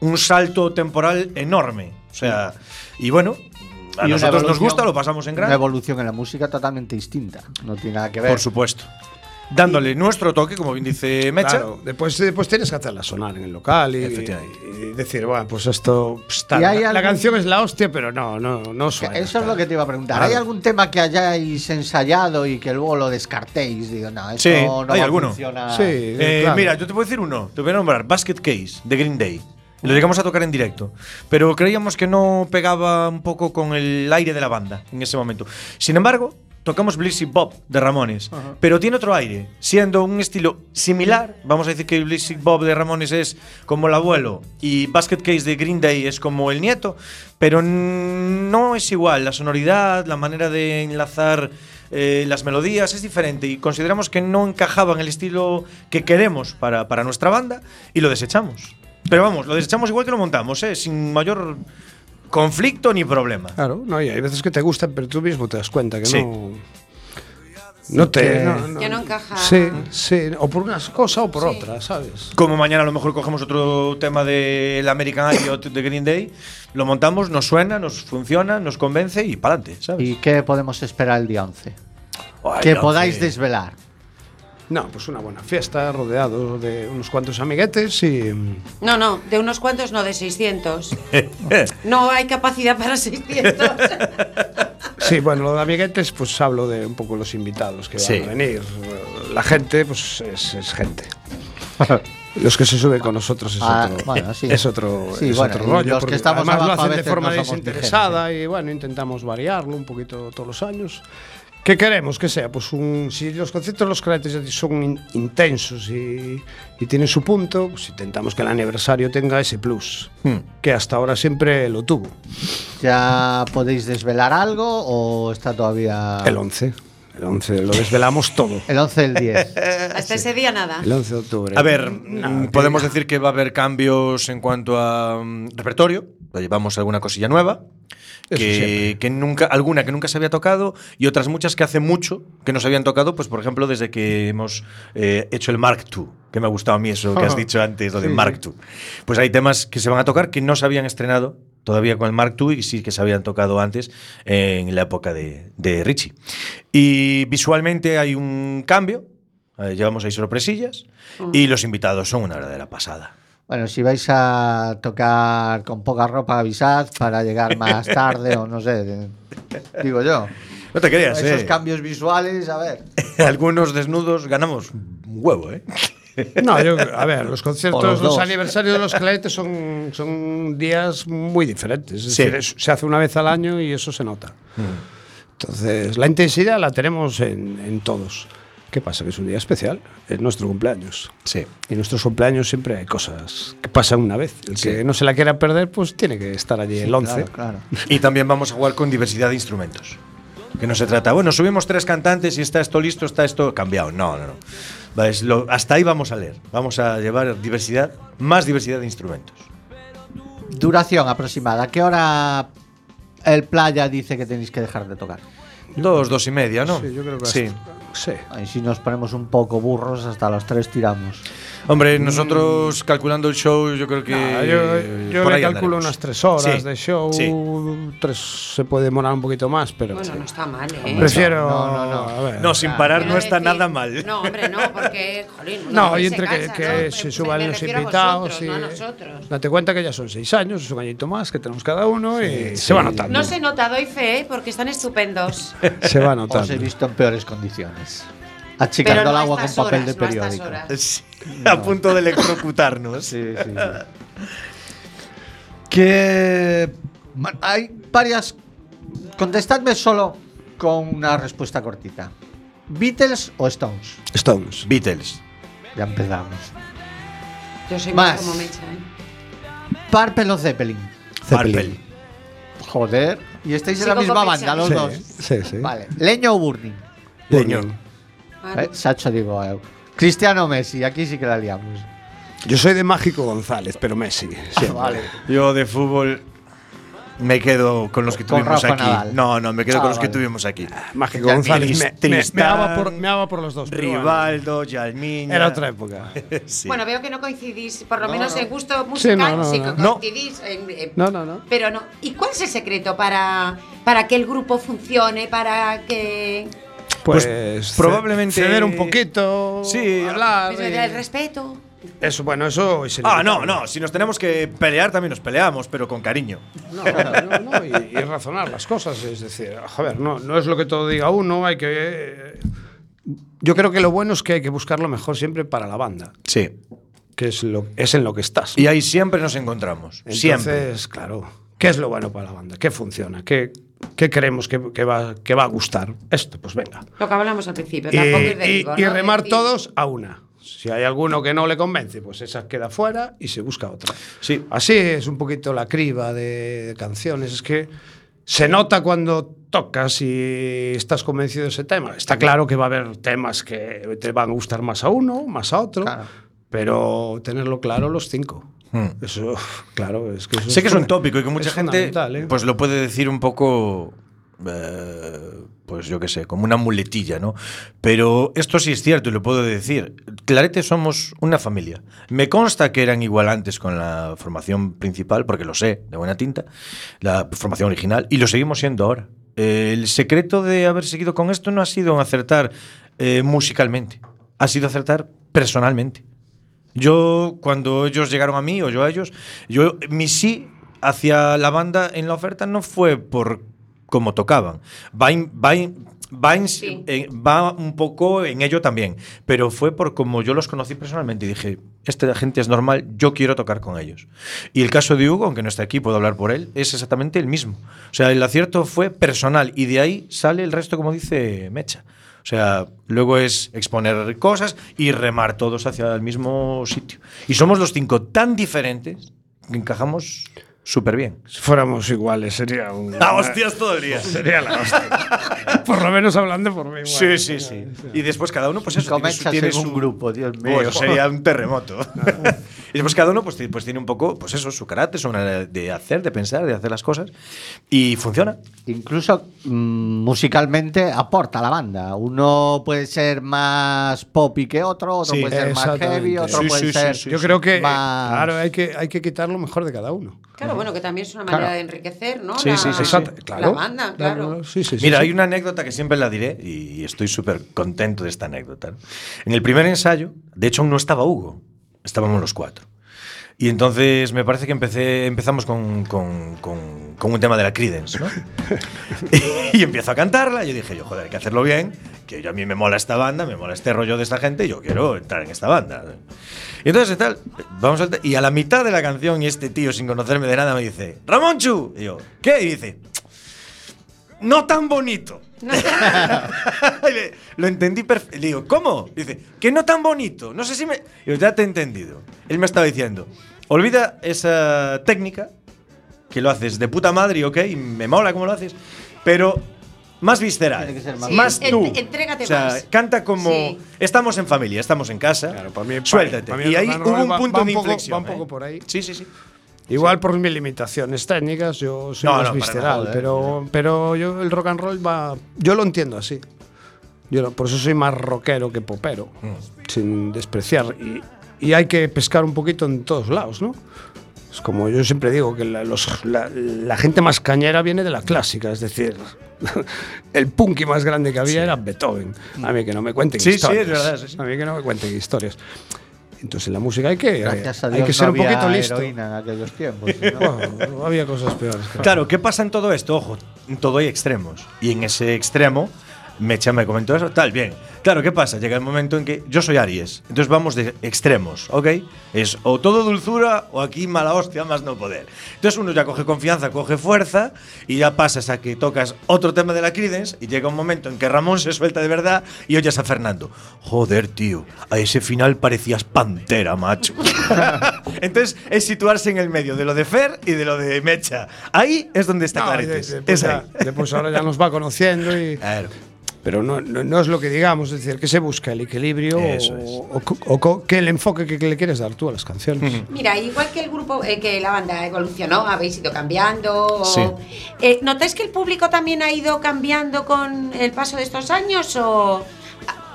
Un salto temporal enorme. O sea, y bueno, a Y una nosotros nos evolución- gusta, lo pasamos en Una grande. evolución en la música totalmente distinta. No tiene nada que ver. Por supuesto. Dándole nuestro toque, como bien dice Mecha. Claro, después, después tienes que hacerla sonar en el local y, y decir, bueno, pues esto. pues, está- ¿Y hay la, la algún- canción es la hostia, pero no, no, no suena. Eso es lo que te iba a preguntar. Claro. ¿Hay algún tema que hayáis ensayado y que luego lo descartéis? Digo, no, esto Sí, no hay va alguno. funcionar. Sí, Eh, claro. Mira, yo te puedo decir uno. Te voy a nombrar Basket Case de Green Day. Lo llegamos a tocar en directo. Pero creíamos que no pegaba un poco con el aire de la banda en ese momento. Sin embargo, tocamos Blissy Bob de Ramones. Pero tiene otro aire. Siendo un estilo similar. Vamos a decir que Blissy Bob de Ramones es como el abuelo. Y Basket Case de Green Day es como el nieto. Pero no es igual. La sonoridad, la manera de enlazar eh, las melodías es diferente y consideramos que no encajaba en el estilo que queremos para, para nuestra banda y lo desechamos. Pero vamos, lo desechamos igual que lo montamos, ¿eh? sin mayor conflicto ni problema. Claro, no, y hay veces que te gustan, pero tú mismo te das cuenta que Sí. no. No te. que- no, no. Que no encaja. Sí, sí, o por una cosa o por Sí. otra, ¿sabes? Como mañana a lo mejor cogemos otro tema del American Idiot de Green Day, lo montamos, nos suena, nos funciona, nos convence y para adelante, ¿sabes? ¿Y qué podemos esperar el día 11? Ay, que podáis desvelar. No, pues una buena fiesta, rodeado de unos cuantos amiguetes y. mm, No, no, de unos cuantos, no de 600. [LAUGHS] No hay capacidad para 600. Sí, bueno, lo de amiguetes, pues hablo de un poco los invitados que Sí. van a venir. La gente, pues es, es gente. Los que se suben con nosotros es Ah, otro, bueno, sí. es otro, Sí, es bueno, otro rollo. los que porque estamos además lo hacen de forma desinteresada y bueno, intentamos variarlo un poquito todos los años. ¿Qué queremos que sea? Pues un, si los conciertos los carácteres son in- intensos y, y tienen su punto, pues intentamos que el aniversario tenga ese plus, Hmm. que hasta ahora siempre lo tuvo. ¿Ya podéis desvelar algo o está todavía El 11. El 11 lo desvelamos todo. el 11 del 10? Hasta ese día nada. El 11 de octubre. A ver, No, mm, que- podemos decir que va a haber cambios en cuanto a mm, repertorio. Llevamos alguna cosilla nueva. Que, que nunca, alguna que nunca se había tocado y otras muchas que hace mucho que no se habían tocado, pues por ejemplo desde que hemos eh, hecho el Mark II, que me ha gustado a mí eso que has dicho antes, lo de Sí, Mark II. Pues hay temas que se van a tocar que no se habían estrenado todavía con el Mark II y sí que se habían tocado antes en la época de, de Richie. Y visualmente hay un cambio, eh, llevamos ahí sorpresillas y los invitados son una verdadera pasada. Bueno, si vais a tocar con poca ropa, avisad para llegar más [LAUGHS] tarde o no sé. digo yo. No te creas, Esos eh. cambios visuales, a ver. [LAUGHS] Algunos desnudos ganamos un huevo, ¿eh? No, yo, a ver, los conciertos, los los, aniversarios de los claretes son, son días muy diferentes. Es Sí. decir, es- se hace una vez al año y eso se nota. Entonces, la intensidad la tenemos en, en todos. ¿Qué pasa? Que es un día especial, es nuestro cumpleaños. Sí. Y en nuestros cumpleaños siempre hay cosas que pasan una vez. El que no se la quiera perder, pues tiene que estar allí el 11. Claro, claro. [LAUGHS] Y también vamos a jugar con diversidad de instrumentos. Que no se trata, bueno, subimos tres cantantes y está esto listo, está esto cambiado. No, no, no. Lo- hasta ahí vamos a leer. Vamos a llevar diversidad, más diversidad de instrumentos. Duración aproximada. ¿A qué hora el playa dice que tenéis que dejar de tocar? Dos, dos y media, ¿no? Sí, yo creo que Sí. hasta- sí. Y si nos ponemos un poco burros, hasta los tres tiramos. Hombre, nosotros calculando el show, yo creo que. Ah, yo yo por le ahí calculo andaremos. unas tres horas Sí, de show. sí. Tres se puede demorar un poquito más, pero. Bueno, no está mal, ¿eh? Prefiero. No, no, no. a ver. No, sin parar no está decir- nada mal. No, hombre, no, porque, jolín, No, y se entre que, cansa, que ¿no? se suban los invitados. vosotros, y, no a nosotros. Date cuenta que ya son seis años, es un añito más que tenemos cada uno y se va notando. No se nota, doy fe, ¿eh? porque están estupendos. Se va Os notando. he visto en peores condiciones. Achicando no el a agua con papel horas, de no a estas periódico. horas. Sí, A punto de electrocutarnos. Sí, sí, sí. que hay varias. Contestadme solo con una respuesta cortita. ¿Beatles o Stones? Stones. Beatles. Ya empezamos. Yo soy Más. más como Mecha, ¿eh? Purple o Zeppelin. Zeppelin. Joder. Y estáis en la misma banda, los Sí, dos. sí, sí. Vale. ¿Leño o Burning? Leño. Vale. Eh, Sacho digo. eh. Cristiano Messi, aquí sí que la liamos. Yo soy de Mágico González, pero Messi. siempre. Vale. Yo de fútbol me quedo con los que Con tuvimos Rafa aquí. Nadal. No, no, me quedo Ah, con los que vale. tuvimos aquí. Mágico Ya, González. Me, me- meaba por, por los dos. Rivaldo, Yalmiña. Era otra época. [LAUGHS] Sí. Bueno, veo que no coincidís, por lo menos en gusto Sí, musical, no, no, sí, no. que No. coincidís. en- en- No, no, no. Pero no. ¿Y cuál es el secreto para, para que el grupo funcione, para que... Pues, Pues, probablemente- Ceder un poquito. Sí, hablar. pues, el respeto? Eso, bueno, eso es Ah, no, no. Si nos tenemos que pelear, también nos peleamos, pero con cariño. No, no, no, y, y razonar las cosas. Es decir, a ver, no, no es lo que todo diga uno, hay que. Yo creo que lo bueno es que hay que buscar lo mejor siempre para la banda, Sí. que es, lo, es en lo que estás. Y ahí siempre nos encontramos. siempre. Entonces, claro, ¿qué es lo bueno para la banda? ¿Qué funciona? ¿Qué, qué creemos que, que va, que va a gustar? Esto, pues venga. Lo que hablamos al principio, Y, de y- vivo, y ¿no? remar Decir- todos a una. Si hay alguno que no le convence, pues esa queda fuera y se busca otra. Sí. Así es un poquito la criba de canciones. Es que se nota cuando tocas y estás convencido de ese tema. Está claro que va a haber temas que te van a gustar más a uno, más a otro, Claro. pero tenerlo claro los cinco. Hmm. Eso, [LAUGHS] claro, es que eso Sé que es un tópico y que mucha gente ¿eh? pues lo puede decir un poco, eh, pues yo qué sé, como una muletilla, ¿no? Pero esto sí es cierto y lo puedo decir. Clarete somos una familia. Me consta que eran igual antes con la formación principal, porque lo sé, de buena tinta, la formación original, y lo seguimos siendo ahora. Eh, el secreto de haber seguido con esto no ha sido acertar eh, musicalmente, ha sido acertar personalmente. Yo, cuando ellos llegaron a mí o yo a ellos, yo, mi sí hacia la banda en la oferta no fue por cómo tocaban. Va, in- va, in- va, in- Sí. eh, va un poco en ello también, pero fue por como yo los conocí personalmente y dije, esta gente es normal, yo quiero tocar con ellos. Y el caso de Hugo, aunque no esté aquí, puedo hablar por él, es exactamente el mismo. O sea, el acierto fue personal y de ahí sale el resto, como dice Mecha. O sea, luego es exponer cosas y remar todos hacia el mismo sitio. Y somos los cinco tan diferentes que encajamos súper bien. Si fuéramos iguales, sería un. ¡Ah, hostias todo el día! Sería la hostia. por lo menos hablando por mí. Sí, sí, sí. Y después cada uno, pues eso, tiene tiene en su- un grupo, Dios mío. Pues sería un terremoto. [LAUGHS] y después cada uno pues, pues tiene un poco, pues eso, su carácter, su manera de hacer, de pensar, de hacer las cosas. Y funciona. Incluso mm, musicalmente aporta a la banda. Uno puede ser más poppy que otro, otro Sí, puede ser más heavy, otro Sí, puede sí, ser. sí, Yo creo que, más- claro, hay que, hay que quitar lo mejor de cada uno. Claro, bueno, que también es una manera Claro. de enriquecer, ¿no? Sí, la, sí, sí, sí. Exacto, la claro. banda, claro. Sí, sí, sí, Mira, sí. hay una anécdota que siempre la diré y estoy súper contento de esta anécdota. ¿no? En el primer ensayo, de hecho, aún no estaba Hugo, estábamos los cuatro. Y entonces me parece que empecé, empezamos con, con- con- con un tema de la Creedence, ¿no? [LAUGHS] y empiezo a cantarla y yo dije, yo, joder, hay que hacerlo bien, que yo, a mí me mola esta banda, me mola este rollo de esta gente y yo quiero entrar en esta banda. Y entonces tal, vamos y a la mitad de la canción y este tío sin conocerme de nada me dice, Ramonchu, y yo, ¿qué? Y dice, no tan bonito. [LAUGHS] Lo entendí perfecto. Le digo, ¿cómo? Dice, que no tan bonito. No sé si me. Yo, ya te he entendido. Él me estaba diciendo, olvida esa técnica, que lo haces de puta madre, y ok, y me mola cómo lo haces, pero más visceral. Tiene que ser más- Sí, más en- tú. entrégate o sea, más. canta como. Sí. Estamos en familia, estamos en casa. Claro, para mí- suéltate. para mí y ahí hubo un va- punto va un de poco- inflexión. va un ¿eh? poco por ahí. Sí, sí, sí. Igual por mis limitaciones técnicas, yo soy No, más no, visceral, nada, pero, pero yo el rock and roll va. Yo lo entiendo así. Yo por eso soy más rockero que popero, Mm. sin despreciar. Y, y hay que pescar un poquito en todos lados, ¿no? Es como yo siempre digo, que la, los- la- la gente más cañera viene de la clásica, es decir, [LAUGHS] el punky más grande que había era Beethoven. A mí que no me cuenten Sí, sí, historias. es verdad, sí, sí. A mí que no me cuenten historias. Entonces en la música hay que, Gracias a hay Dios que ser no un poquito listo. en aquellos tiempos. [LAUGHS] si no- Bueno, había cosas peores. claro. Claro, ¿qué pasa en todo esto? Ojo, en todo hay extremos. Y en ese extremo, Mecha me comentó eso, tal, bien. Claro, ¿qué pasa? Llega el momento en que yo soy Aries. Entonces vamos de extremos, ¿ok? Es o todo dulzura o aquí mala hostia, más no poder. Entonces uno ya coge confianza, coge fuerza y ya pasas a que tocas otro tema de la Creedence y llega un momento en que Ramón se suelta de verdad y oyes a Fernando. Joder, tío, a ese final parecías pantera, macho. [LAUGHS] Entonces es situarse en el medio de lo de Fer y de lo de Mecha. Ahí es donde está No, Claretes. de- de- pues es ya- ahí. después ahora ya nos va conociendo y. Claro. Pero no, no, no es lo que digamos, es decir, que se busca el equilibrio Eso o, o co- o que el enfoque que, que le quieres dar tú a las canciones. Mira, igual que el grupo, eh, que la banda evolucionó, habéis ido cambiando. o- Sí. Eh, ¿Notáis que el público también ha ido cambiando con el paso de estos años o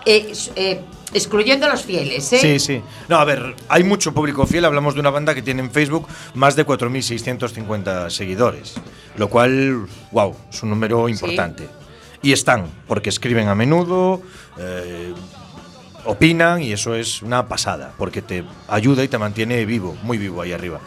eh, eh, excluyendo los fieles? ¿eh? Sí, sí. No, a ver, hay mucho público fiel. Hablamos de una banda que tiene en Facebook más de 4.650 seguidores. Lo cual, wow, es un número importante. Y están, porque escriben a menudo, eh, opinan y eso es una pasada, porque te ayuda y te mantiene vivo, muy vivo ahí arriba.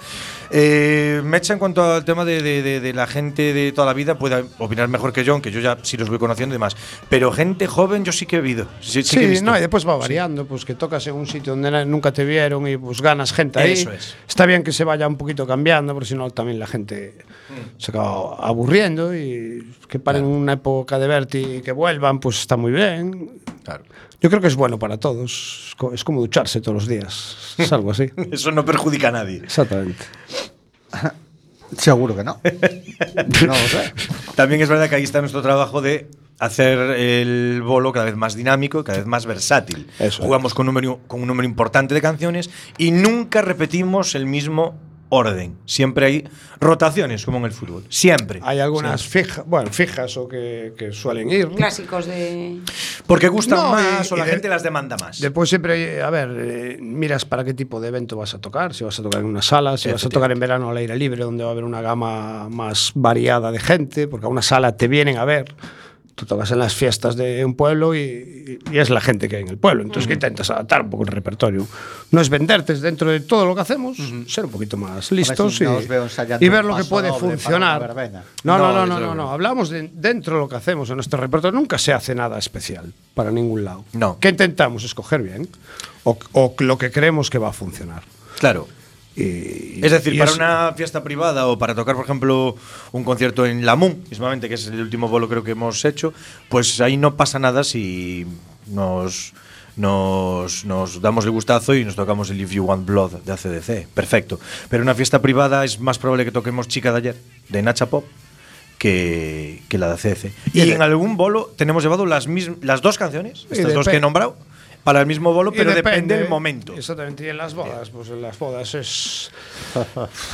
Eh, Mecha, en cuanto al tema de, de- de- de la gente de toda la vida, puede opinar mejor que yo, aunque yo ya sí los voy conociendo y demás. Pero gente joven yo sí que he visto. Sí, sí que he Sí, visto. no, y después va variando, pues que tocas en un sitio donde nunca te vieron y pues ganas gente ahí. Eso es. Está bien que se vaya un poquito cambiando, porque si no también la gente Mm. se acaba aburriendo y que paren una época de verte y que vuelvan, pues está muy bien. Claro. Yo creo que es bueno para todos. Es co- Es como ducharse todos los días. Es algo así. [LAUGHS] Eso no perjudica a nadie. Exactamente. [LAUGHS] Seguro que no. no lo sé. También es verdad que ahí está nuestro trabajo de hacer el bolo cada vez más dinámico y cada vez más versátil. Eso Jugamos con, un número, con un número importante de canciones y nunca repetimos el mismo orden. Siempre hay rotaciones, como en el fútbol. Siempre. Hay algunas fijas, bueno, fijas o que, que suelen ir. ¿no? Clásicos de. Porque gustan No, más y- o la y gente las demanda más. Después siempre, a ver, eh, miras para qué tipo de evento vas a tocar, si vas a tocar en una sala, si vas a tocar en verano al aire libre, donde va a haber una gama más variada de gente, porque a una sala te vienen a ver. Tú tocas en las fiestas de un pueblo y, y es la gente que hay en el pueblo. Entonces, que intentas adaptar un poco el repertorio. No es venderte es dentro de todo lo que hacemos, ser un poquito más listos si y, no y ver lo que puede funcionar. No, no, No, no, no, no. Hablamos de dentro de lo que hacemos en nuestro repertorio. Nunca se hace nada especial para ningún lado. No. ¿Qué intentamos? Escoger bien. O, o lo que creemos que va a funcionar. Claro. Y- Es decir, para es- una fiesta privada o para tocar, por ejemplo, un concierto en Lamun, mismamente, que es el último bolo creo que hemos hecho, pues ahí no pasa nada si nos, nos, nos damos el gustazo y nos tocamos el If You Want Blood de ACDC. Perfecto. Pero en una fiesta privada es más probable que toquemos Chica de ayer, de Nacha Pop, que, que la de ACDC. Y Y en algún bolo tenemos llevado las, las dos canciones, estas dos que he nombrado, para el mismo bolo, pero depende del momento. Exactamente. Y en las bodas, pues en las bodas es.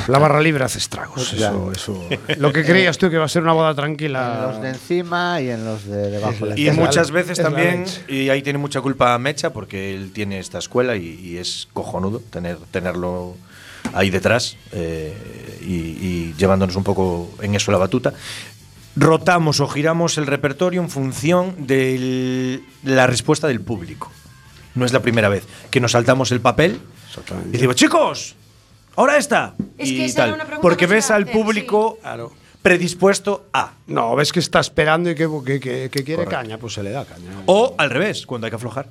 La barra libre hace estragos. Eso, eso. Lo que creías tú que iba a ser una boda En tranquila. los de encima y en los de debajo de Y la- muchas veces es también, y ahí tiene mucha culpa Mecha, porque él tiene esta escuela y, y es cojonudo tener, tenerlo ahí detrás eh, y, y llevándonos un poco en eso la batuta. Rotamos o giramos el repertorio en función de la respuesta del público. No es la primera vez que nos saltamos el papel y decimos, chicos, ahora esta. Es y que esa era tal. una pregunta Porque ves al hacer, público Claro. predispuesto a. No, ves que está esperando y que, que, que- que quiere Correcto. caña, pues se le da caña. O al revés, cuando hay que aflojar.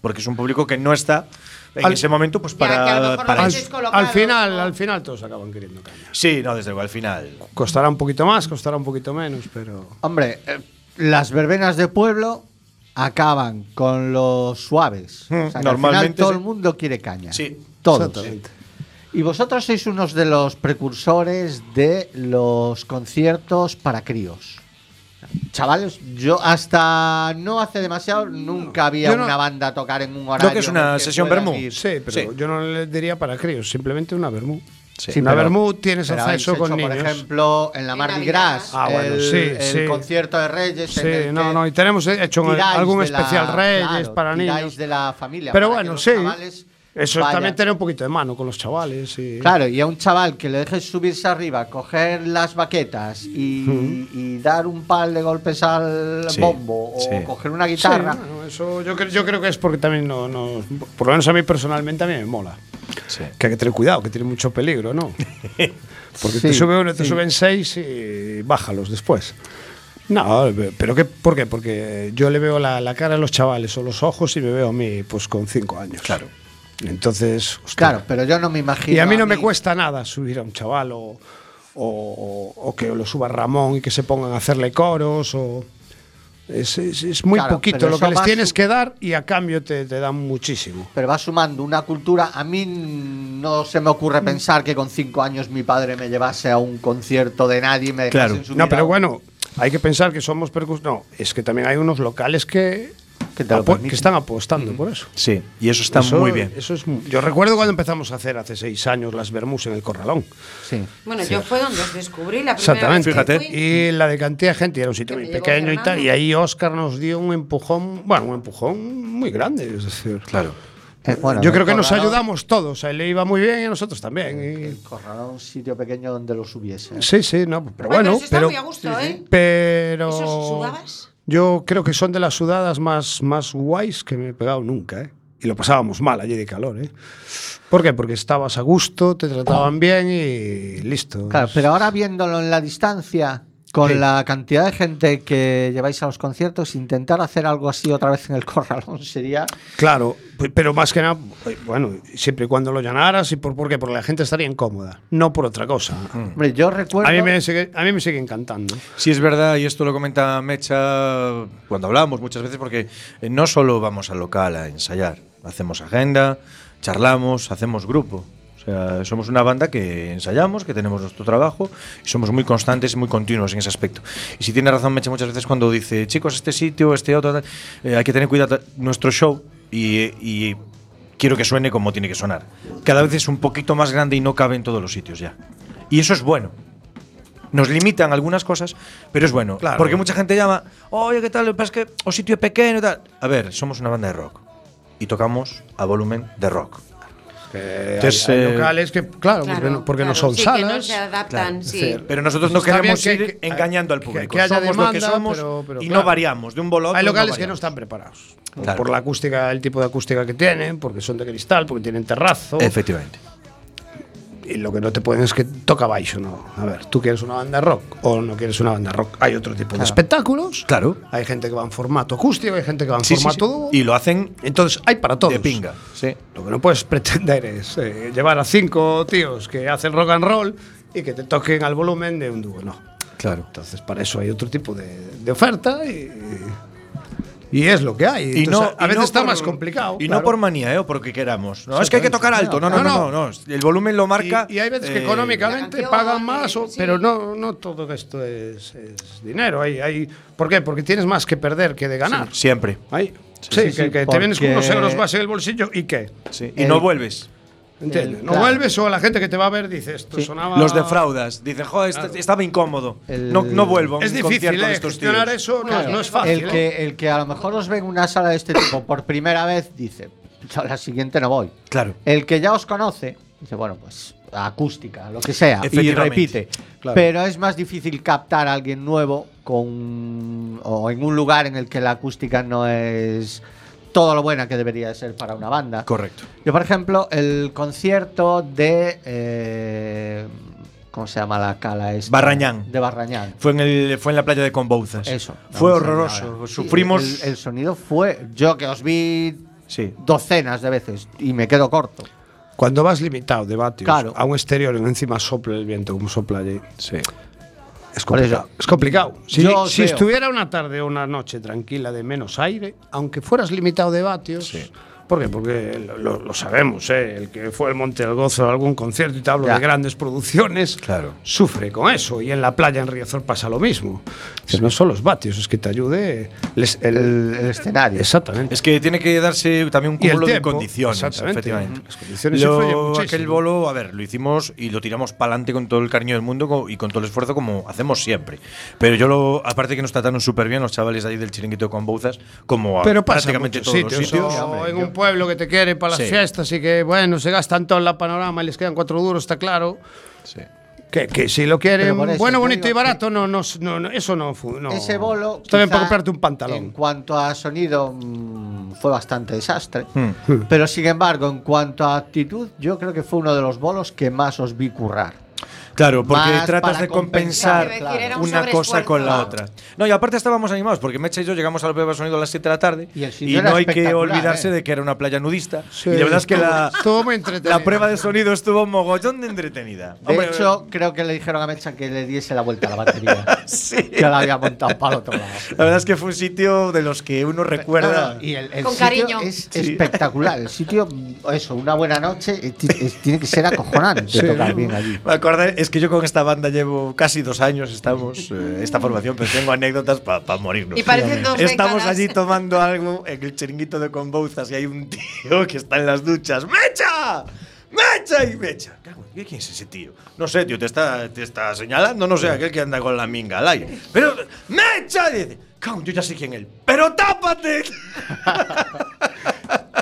Porque es un público que no está en Al- ese momento pues Ya, que a lo para, mejor para lo al, final, ¿no? al final todos acaban queriendo caña. Sí, no, desde luego, al final. Costará un poquito más, costará un poquito menos, pero. Hombre, eh, las verbenas de pueblo acaban con los suaves. Mm, O sea, que al normalmente final todo sí. el mundo quiere caña. Sí. Todos. Y vosotros sois unos de los precursores de los conciertos para críos. Chavales, yo hasta no hace demasiado nunca había no- una banda a tocar en un horario. que es una sesión vermú. Sí, pero Sí. yo no le diría para críos, simplemente una vermú. Sí. una pero- vermú tienes acceso con hecho, niños. Por ejemplo, en la Mardi. Gras, Ah, bueno, el, sí, el sí. concierto de Reyes. Sí, en el no, que no, y tenemos hecho algún la- especial Reyes claro, para niños. de la familia. Pero bueno, sí. Eso vayan. también tener un poquito de mano con los chavales. Y... Claro, y a un chaval que le dejes subirse arriba, coger las baquetas y, y dar un par de golpes al Sí, bombo o sí. coger una Sí, guitarra. bueno, eso yo, yo creo que es porque también no, no- Por lo menos a mí personalmente a mí me mola. Sí. Que hay que tener cuidado, que tiene mucho peligro, ¿no? [LAUGHS] Porque te Sí, sube uno, te sí. suben seis y bájalos después. No, pero ¿qué, ¿por qué? Porque yo le veo la, la cara a los chavales o los ojos y me veo a mí pues con cinco años. Claro. Entonces, hostia. Claro, pero yo no me imagino. Y a mí no me cuesta nada subir a un chaval o, o- o que lo suba Ramón y que se pongan a hacerle coros o... Es, es- es muy Claro, poquito lo que les tienes que dar y a cambio te, te dan muchísimo. Pero va sumando una cultura. A mí no se me ocurre Mm. pensar que con cinco años mi padre me llevase a un concierto de nadie y me dejase Claro. subir No, pero bueno, hay que pensar que somos percus... No, es que también hay unos locales que, Que te lo que están apostando por eso. Sí, y eso está Eso- muy bien. Eso es, yo recuerdo cuando empezamos a hacer hace seis años las Bermus en el Corralón. Sí. Bueno, yo fue donde os descubrí la primera Exactamente. vez que Fíjate. fui. Y la de cantidad de gente, y era un sitio muy pequeño y tal, y ahí Oscar nos dio un empujón, bueno, un empujón muy grande, es decir. Claro. Eh, bueno, yo creo que nos ayudamos todos, a él le iba muy bien y a nosotros también. y- El corralón, un sitio pequeño donde lo subiese. sí, sí, no, pero Ay, bueno, eso está pero, muy a gusto, ¿eh? pero ¿Esos sudabas? Yo creo que son de las sudadas más, más guays que me he pegado nunca, ¿eh? Y lo pasábamos mal allí de calor, ¿eh? ¿Por qué? Porque estabas a gusto, te trataban bien y listo. Claro, pero ahora viéndolo en la distancia, con Sí. la cantidad de gente que lleváis a los conciertos, intentar hacer algo así otra vez en el [LAUGHS] corralón sería. Claro, pe- pero más que nada, eh, bueno, siempre y cuando lo llenaras, y por, ¿por qué? Porque la gente estaría incómoda, no por otra cosa. Hombre, yo recuerdo. A mí, me sigue, a mí me sigue encantando. Sí, es verdad, y esto lo comenta Mecha cuando hablamos muchas veces, porque eh, no solo vamos al local a ensayar, hacemos agenda, charlamos, hacemos grupo. O O sea, somos una banda que ensayamos, que tenemos nuestro trabajo y somos muy constantes y muy continuos en ese aspecto. Y si tiene razón Meche muchas veces cuando dice, chicos, este sitio, este otro, tal", eh, hay que tener cuidado nuestro show y, y quiero que suene como tiene que sonar. Cada vez es un poquito más grande y no cabe en todos los sitios ya. Y eso es bueno. Nos limitan algunas cosas, pero es bueno. Claro. Porque mucha gente llama, oye, ¿qué tal? Es que o sitio es pequeño y tal. A ver, somos una banda de rock. Y tocamos a volumen de rock. Entonces, hay, hay eh, locales que, claro, porque, no, porque no claro, son sí, salas. Que no se adaptan, sí. decir, Pero nosotros no queremos que- ir que- engañando al público. que haya somos lo que somos pero- pero y claro. no variamos de un bolo a otro. Hay locales no que no están preparados. Claro. Por la acústica, el tipo de acústica que tienen, porque son de cristal, porque tienen terrazo. Efectivamente. Y lo que no te pueden es que toca baixo, ¿no? A ver, tú quieres una banda rock o no quieres una banda rock. Hay otro tipo de espectáculos. Claro. Hay gente que va en formato acústico, hay gente que va en Sí, sí, formato sí. dúo. Y lo hacen Entonces, hay para todos. de pinga. Sí. Lo que no puedes [LAUGHS] pretender es eh, llevar a cinco tíos que hacen rock and roll y que te toquen al volumen de un dúo, no. Claro. Entonces, para eso hay otro tipo de, de oferta y, y es lo que hay. Y no, Entonces, a y veces no está por- más complicado. Y claro. no por manía, ¿eh? o porque queramos. No, es que hay que tocar alto. No, no, no, no. no, El volumen lo marca. Y, y hay veces que eh, económicamente La canción, pagan más, o- sí. pero no, no todo esto es, es dinero. Hay, hay, ¿Por qué? Porque tienes más que perder que de ganar. Siempre. Ahí. Sí, Sí, que, sí, que te vienes con unos porque- euros más en el bolsillo y qué. Sí. Y El- no vuelves. ¿Entiendes? El- no claro. vuelves o la gente que te va a ver dice esto Sí. sonaba. Los defraudas. Dicen, joder, est- estaba incómodo. El- No, no vuelvo. Es difícil, eh, estos gestionar tíos. eso no, Claro. no es fácil. El eh. que, el que a lo mejor os ve en una sala de este tipo por primera vez dice, a la siguiente no voy. Claro. El que ya os conoce dice, bueno, pues acústica, lo que sea, y repite. Claro. Pero es más difícil captar a alguien nuevo con o en un lugar en el que la acústica no es todo lo buena que debería de ser para una banda. Correcto. Yo, por ejemplo, el concierto de. eh, ¿Cómo se llama la cala? Esta? Barrañán. De Barrañán. Fue en, el, fue en la playa de Conbouzas. Eso. Fue horroroso. Sí, Sufrimos. el, el sonido fue. Yo que os vi sí. docenas de veces y me quedo corto. Cuando vas limitado de vatios Claro. a un exterior y encima sopla el viento como sopla allí. Sí. Es complicado. es complicado. Si, si estuviera una tarde o una noche tranquila de menos aire, aunque fueras limitado de vatios. ¿Por qué? Porque lo, lo sabemos, ¿eh? el que fue al Monte del Gozo a algún concierto y te hablo Ya. de grandes producciones, Claro. sufre con eso. Y en la playa en Riazor pasa lo mismo. Dices, No son los vatios, es que te ayude les- el, El, el escenario. Exactamente. Es que tiene que darse también un cúmulo de condiciones. exactamente. Efectivamente. Las condiciones Lo- aquel bolo, a ver, lo hicimos y lo tiramos para adelante con todo el cariño del mundo y con todo el esfuerzo como hacemos siempre. Pero yo lo, aparte que nos trataron súper bien los chavales ahí del chiringuito con Bouzas, como a Pero pasa prácticamente todos sitios, los sitios. o en un pueblo que te quiere para las Sí. fiestas y que, bueno, se gastan todo en la panorama y les quedan cuatro duros, está claro. Sí. Que, que si lo quieren eso, bueno, bonito digo y barato, no, no, no, no, eso no, no. Ese bolo. Está bien para comprarte un En pantalón. cuanto a sonido, mm, fue bastante desastre. Hmm. Pero sin embargo, en cuanto a actitud, yo creo que fue uno de los bolos que más os vi currar. Claro, porque Más tratas de compensar compensar. Claro, era un una cosa con la otra. No, y aparte estábamos animados, porque Mecha y yo llegamos a la prueba de sonido a las 7 de la tarde Y no hay que olvidarse ¿eh? de que era una playa nudista. Sí, y la verdad es que la, prueba de sonido estuvo mogollón de entretenida. De Hombre, hecho, creo que le dijeron a Mecha que le diese la vuelta a la batería. [LAUGHS] sí. que la había montado para el otro lado. La verdad es que fue un sitio de los que uno recuerda. No, no, y el, el Con sitio cariño. es espectacular. El sitio, eso, una buena noche, eh, es- tiene que ser acojonante tocar bien allí. Me acordé, es que yo con esta banda llevo casi dos años, estamos, eh, esta formación, pero tengo anécdotas para morirnos. Y parecen dos Estamos décadas. allí tomando algo en el chiringuito de Conbouzas y hay un tío que está en las duchas. ¡Mecha! ¡Mecha! Y Mecha. ¿Quién es ese tío? No sé, tío, te está, te está señalando, no sé, aquel que anda con la minga al aire. Pero, ¡Mecha! Y dice, yo ya sé quién es. ¡Pero tápate! [LAUGHS]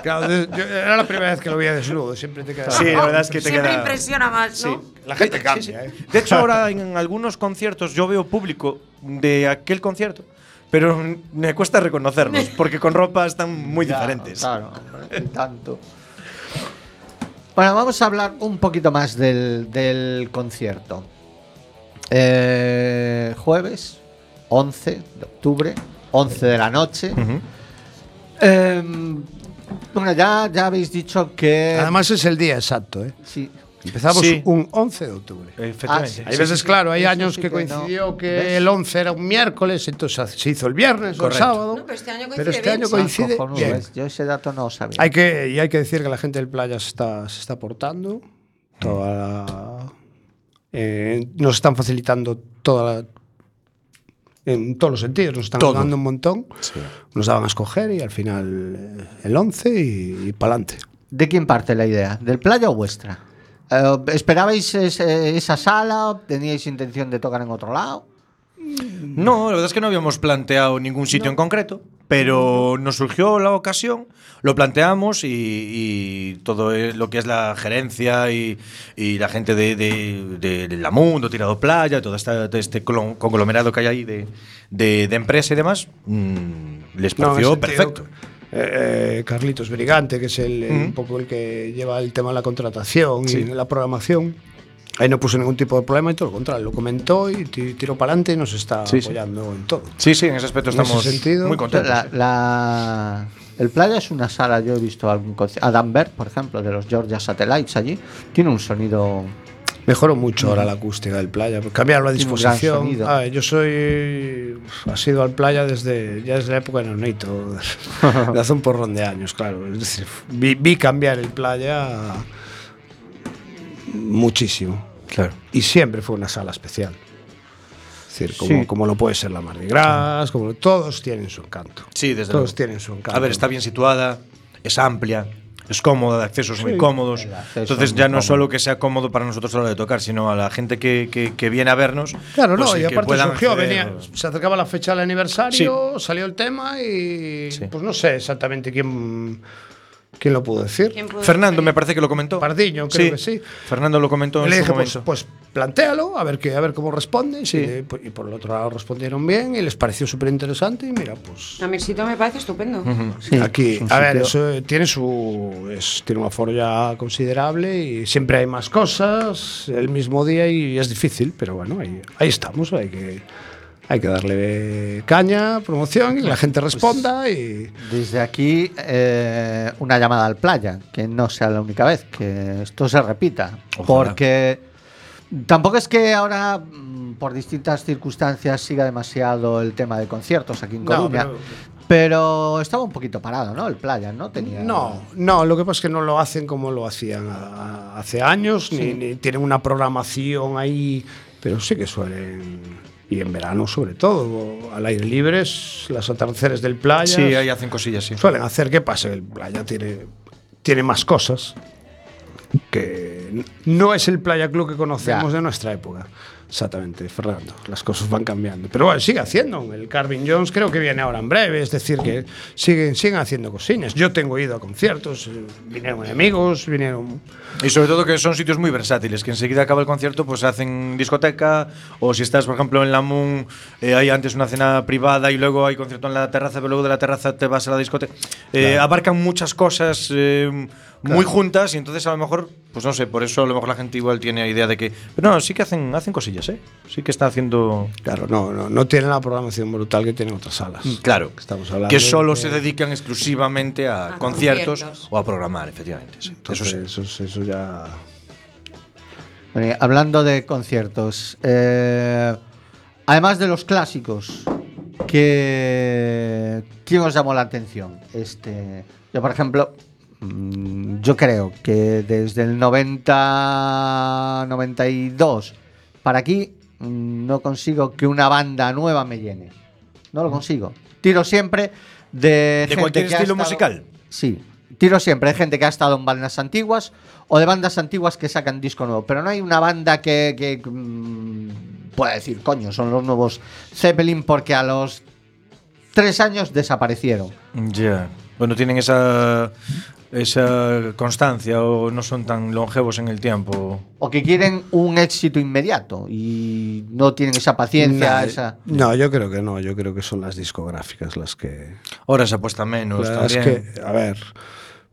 Claro, era la primera vez que lo veía desnudo, siempre te queda. Sí, la verdad es que te Siempre queda. impresiona más, ¿no? La gente Sí, cambia, sí. ¿eh? De hecho, ahora en algunos conciertos yo veo público de aquel concierto, pero me cuesta reconocerlos, [LAUGHS] porque con ropa están muy Ya, diferentes. Claro, tanto. Bueno, vamos a hablar un poquito más del, del concierto. Eh, jueves 11 de octubre, 11 de la noche. Bueno, ya, ya habéis dicho que. Además es el día exacto, ¿eh? sí, Empezamos Sí. un 11 de octubre. Efectivamente. Ah, Hay veces, claro, hay años sí que que no. coincidió que ¿Ves? el 11 era un miércoles, entonces se hizo el viernes o el sábado. No, pero este año Pero este año coincide bien. ¿ves? Yo ese dato no lo sabía. Hay que, y hay que decir que la gente del playa se está, se está portando. Toda la- eh, nos están facilitando toda la- en todos los sentidos, nos están Todo. ayudando un montón. Nos daban a escoger y al final eh, el 11 y, y para adelante. ¿De quién parte la idea? ¿Del playa o vuestra? Eh, ¿Esperabais ese- esa sala? ¿Teníais intención de tocar en otro lado? No, la verdad es que no habíamos planteado ningún sitio en concreto, pero nos surgió la ocasión, lo planteamos y, y todo lo que es la gerencia y, y la gente de, de, de- de la Mundo, Tirado Playa, todo esta- este conglomerado que hay ahí de, de, de empresa y demás, mm, les pareció perfecto. eh, eh, Carlitos Brigante, que es el, un poco el que lleva el tema de la contratación Sí. y la programación. Ahí no puso ningún tipo de problema y todo lo contrario, lo comentó y ti- tiró para adelante y nos está Sí, sí. apoyando en todo. Sí, sí, en ese aspecto En ese estamos sentido, muy contentos. La- la- el playa es una sala, yo he visto algún concierto. Adam Berg, por ejemplo, de los Georgia Satellites allí, tiene un sonido. Mejoró mucho ahora la acústica del playa, cambiaron la disposición. Ah, yo soy. Ha sido al playa desde ya desde la época de Nonito, [LAUGHS] de hace un porrón de años, claro. Es decir, vi, vi cambiar el playa muchísimo. Claro. Y siempre fue una sala especial. Es decir, como, Sí. como lo puede ser la Mardi Gras, como todos tienen su encanto. Sí, desde Todos luego. tienen su encanto. A ver, está bien situada, es amplia, es cómoda, de accesos muy Sí. cómodos. El acceso Entonces es ya muy no cómodo. solo que sea cómodo para nosotros a la hora de tocar, sino a la gente que, que- que viene a vernos. Claro, pues, no, y aparte surgió, venía, se acercaba la fecha del aniversario, salió el tema y Sí. pues no sé exactamente quién, quién lo pudo decir. ¿Quién pudo Fernando me parece que lo comentó. Pardiño, creo que sí. Fernando lo comentó en le su dije, pues, momento. pues plantéalo, a ver, qué, a ver cómo responde. Sí. Y, pues, y por el otro lado respondieron bien y les pareció súper interesante. Y mira, pues A mi sitio me parece estupendo. Sí, aquí, es a ver, eso tiene su es- tiene un aforo ya considerable y siempre hay más cosas el mismo día y es difícil, pero bueno, ahí, ahí estamos, hay que hay que darle caña, promoción y que la gente Pues responda y Desde aquí, eh, una llamada al playa, que no sea la única vez, que esto se repita. Ojalá. Porque tampoco es que ahora, mm, por distintas circunstancias, siga demasiado el tema de conciertos aquí en No, Coruña. pero- pero... estaba un poquito parado, ¿no? El playa, ¿no? Tenía... no, no, lo que pasa es que no lo hacen como lo hacían a- a- hace años, ni, ni tienen una programación ahí, pero sí que suelen y en verano sobre todo, al aire libre, las atardeceres del playa. sí, ahí hacen cosillas, sí. suelen hacer que pase. El playa tiene, tiene más cosas que no es el playa club que conocemos Ya. de nuestra época. Exactamente, Fernando. Las cosas van cambiando. Pero bueno, sigue haciendo. El Carvin Jones creo que viene ahora en breve. Es decir, que siguen, siguen haciendo cosillas. Yo tengo ido a conciertos. eh, Vinieron enemigos, vinieron. Y sobre todo que son sitios muy versátiles, que enseguida acaba el concierto, pues hacen discoteca, o si estás, por ejemplo, en la Moon, eh, hay antes una cena privada y luego hay concierto en la terraza, pero luego de la terraza te vas a la discoteca. Eh, Abarcan muchas cosas eh, muy juntas y entonces a lo mejor, pues no sé, por eso a lo mejor la gente igual tiene idea de que... Pero no, sí que hacen, hacen cosillas, ¿eh? Sí que está haciendo... Claro, no, no, no tienen la programación brutal que tienen otras salas. Claro, Estamos hablando que solo de- se dedican exclusivamente a, A conciertos, conciertos. o a programar, efectivamente. sí. Eso sí. Eso, eso ya. Bueno, hablando de conciertos, eh, además de los clásicos, que ¿quién os llamó la atención? Este, yo, por ejemplo, mm, yo creo que desde el 90, 92 para aquí mm, no consigo que una banda nueva me llene. No lo consigo. Tiro siempre de, ¿De gente cualquier que ha estilo estado- musical? Sí. Tiro siempre de gente que ha estado en bandas antiguas o de bandas antiguas que sacan disco nuevo. Pero no hay una banda que, que, mm, pueda decir, coño, son los nuevos Zeppelin porque a los tres años desaparecieron. Ya. Bueno, tienen esa, esa constancia o no son tan longevos en el tiempo. O que quieren un éxito inmediato y no tienen esa paciencia, Nah, esa... No, yo creo que no. Yo creo que son las discográficas las que. Ahora se apuesta menos Las también. que, a ver,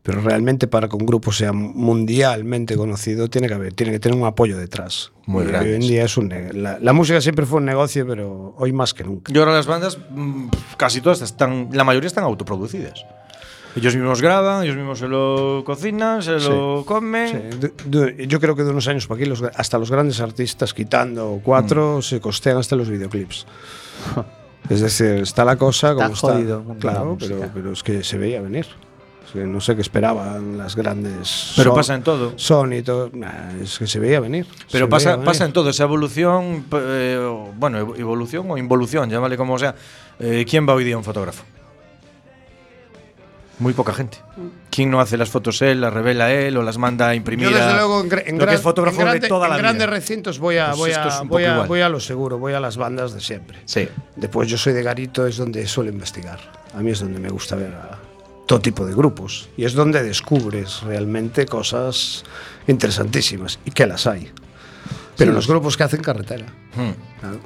pero realmente para que un grupo sea mundialmente conocido tiene que haber, tiene que tener un apoyo detrás. Muy grande, Hoy en día es un la, la música siempre fue un negocio, pero hoy más que nunca. Y ahora las bandas, mm, casi todas están, la mayoría están autoproducidas. Ellos mismos graban, ellos mismos se lo cocinan, se lo comen. Sí, de- de- yo creo que de unos años para aquí los- hasta los grandes artistas quitando cuatro Mm. se costean hasta los videoclips. es decir, está la cosa como Está está. jodido la claro, pero, pero es que se veía venir. Es que no sé qué esperaban las grandes. Pero Son- pasa en todo. Sony y todo. Nah, es que se veía venir. Pero pasa, venir. pasa en todo, esa evolución, eh, bueno, ev- evolución o involución, llámale como sea. Eh, ¿Quién va hoy día a un fotógrafo? Muy poca gente. ¿Quién no hace las fotos él, las revela él o las manda a imprimir? Yo desde luego en, en gran- es fotógrafo en grande- de toda en la grandes vida. recintos voy a, Pues voy, a, voy, a, voy a lo seguro, voy a las bandas de siempre. Sí. Después yo soy de Garito, es donde suelo investigar. A mí es donde me gusta ver a todo tipo de grupos. Y es donde descubres realmente cosas interesantísimas. Y que las hay. Pero los grupos que hacen carretera. Hmm. claro.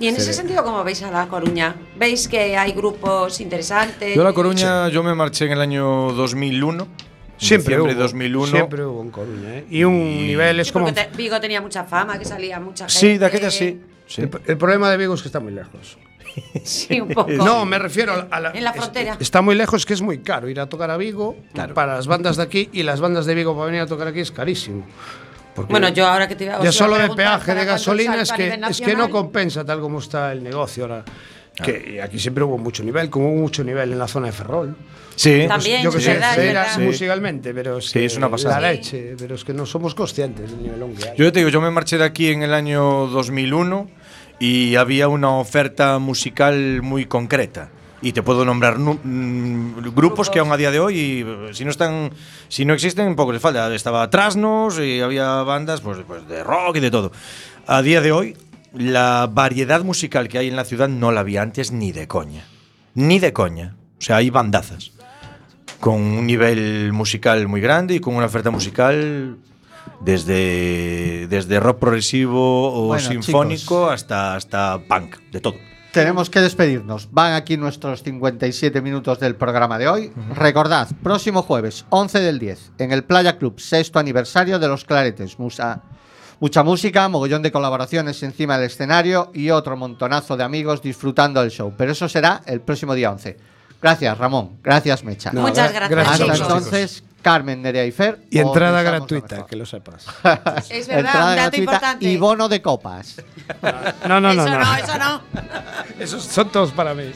Y en ese sentido, ¿cómo veis a La Coruña? ¿Veis que hay grupos interesantes? Yo a La Coruña, yo me marché en el año 2001. en Siempre hubo, diciembre de 2001. Siempre hubo en Coruña. ¿eh? Y un nivel es Sí, como... porque te- Vigo tenía mucha fama, que salía mucha gente. Sí, de aquella sí. sí. El, el problema de Vigo es que está muy lejos. [LAUGHS] Sí, un poco. No, me refiero a la, En la frontera. está muy lejos, que es muy caro ir a tocar a Vigo para las bandas de aquí y las bandas de Vigo para venir a tocar aquí es carísimo. Porque Bueno, yo ahora que te iba ya a solo de peaje de gasolina es que, nivel es que no compensa tal como está el negocio ahora. Que aquí siempre hubo mucho nivel, como hubo mucho nivel en la zona de Ferrol. Sí. También, Yo que sé, verdad, verdad. Musicalmente, pero es, Sí, que es una pasada. La leche, pero es que no somos conscientes del nivelón que hay. Yo te digo, yo me marché de aquí en el año 2001 y había una oferta musical muy concreta. Y te puedo nombrar mm, grupos que aún a día de hoy, si no están, si no existen, poco les falta. Estaba Trasnos y había bandas pues, pues, de rock y de todo. A día de hoy, la variedad musical que hay en la ciudad no la había antes ni de coña. Ni de coña. O sea, hay bandazas. Con un nivel musical muy grande y con una oferta musical desde, desde rock progresivo o Bueno, sinfónico hasta, hasta punk, de todo. Tenemos que despedirnos. Van aquí nuestros 57 minutos del programa de hoy. Recordad, próximo jueves, 11 del 10, en el Playa Club, sexto aniversario de los Claretes. Musa- mucha música, mogollón de colaboraciones encima del escenario y otro montonazo de amigos disfrutando del show. Pero eso será el próximo día 11. Gracias, Ramón. Gracias, Mecha. No, Muchas gra- gracias, Hasta chicos. entonces, Carmen Nerea Ifer. Y entrada gratuita, que lo sepas. [LAUGHS] es verdad, entrada un dato gratuita importante. Y bono de copas. [LAUGHS] no, no, no. Eso no, no. eso no. Esos son todos para mí.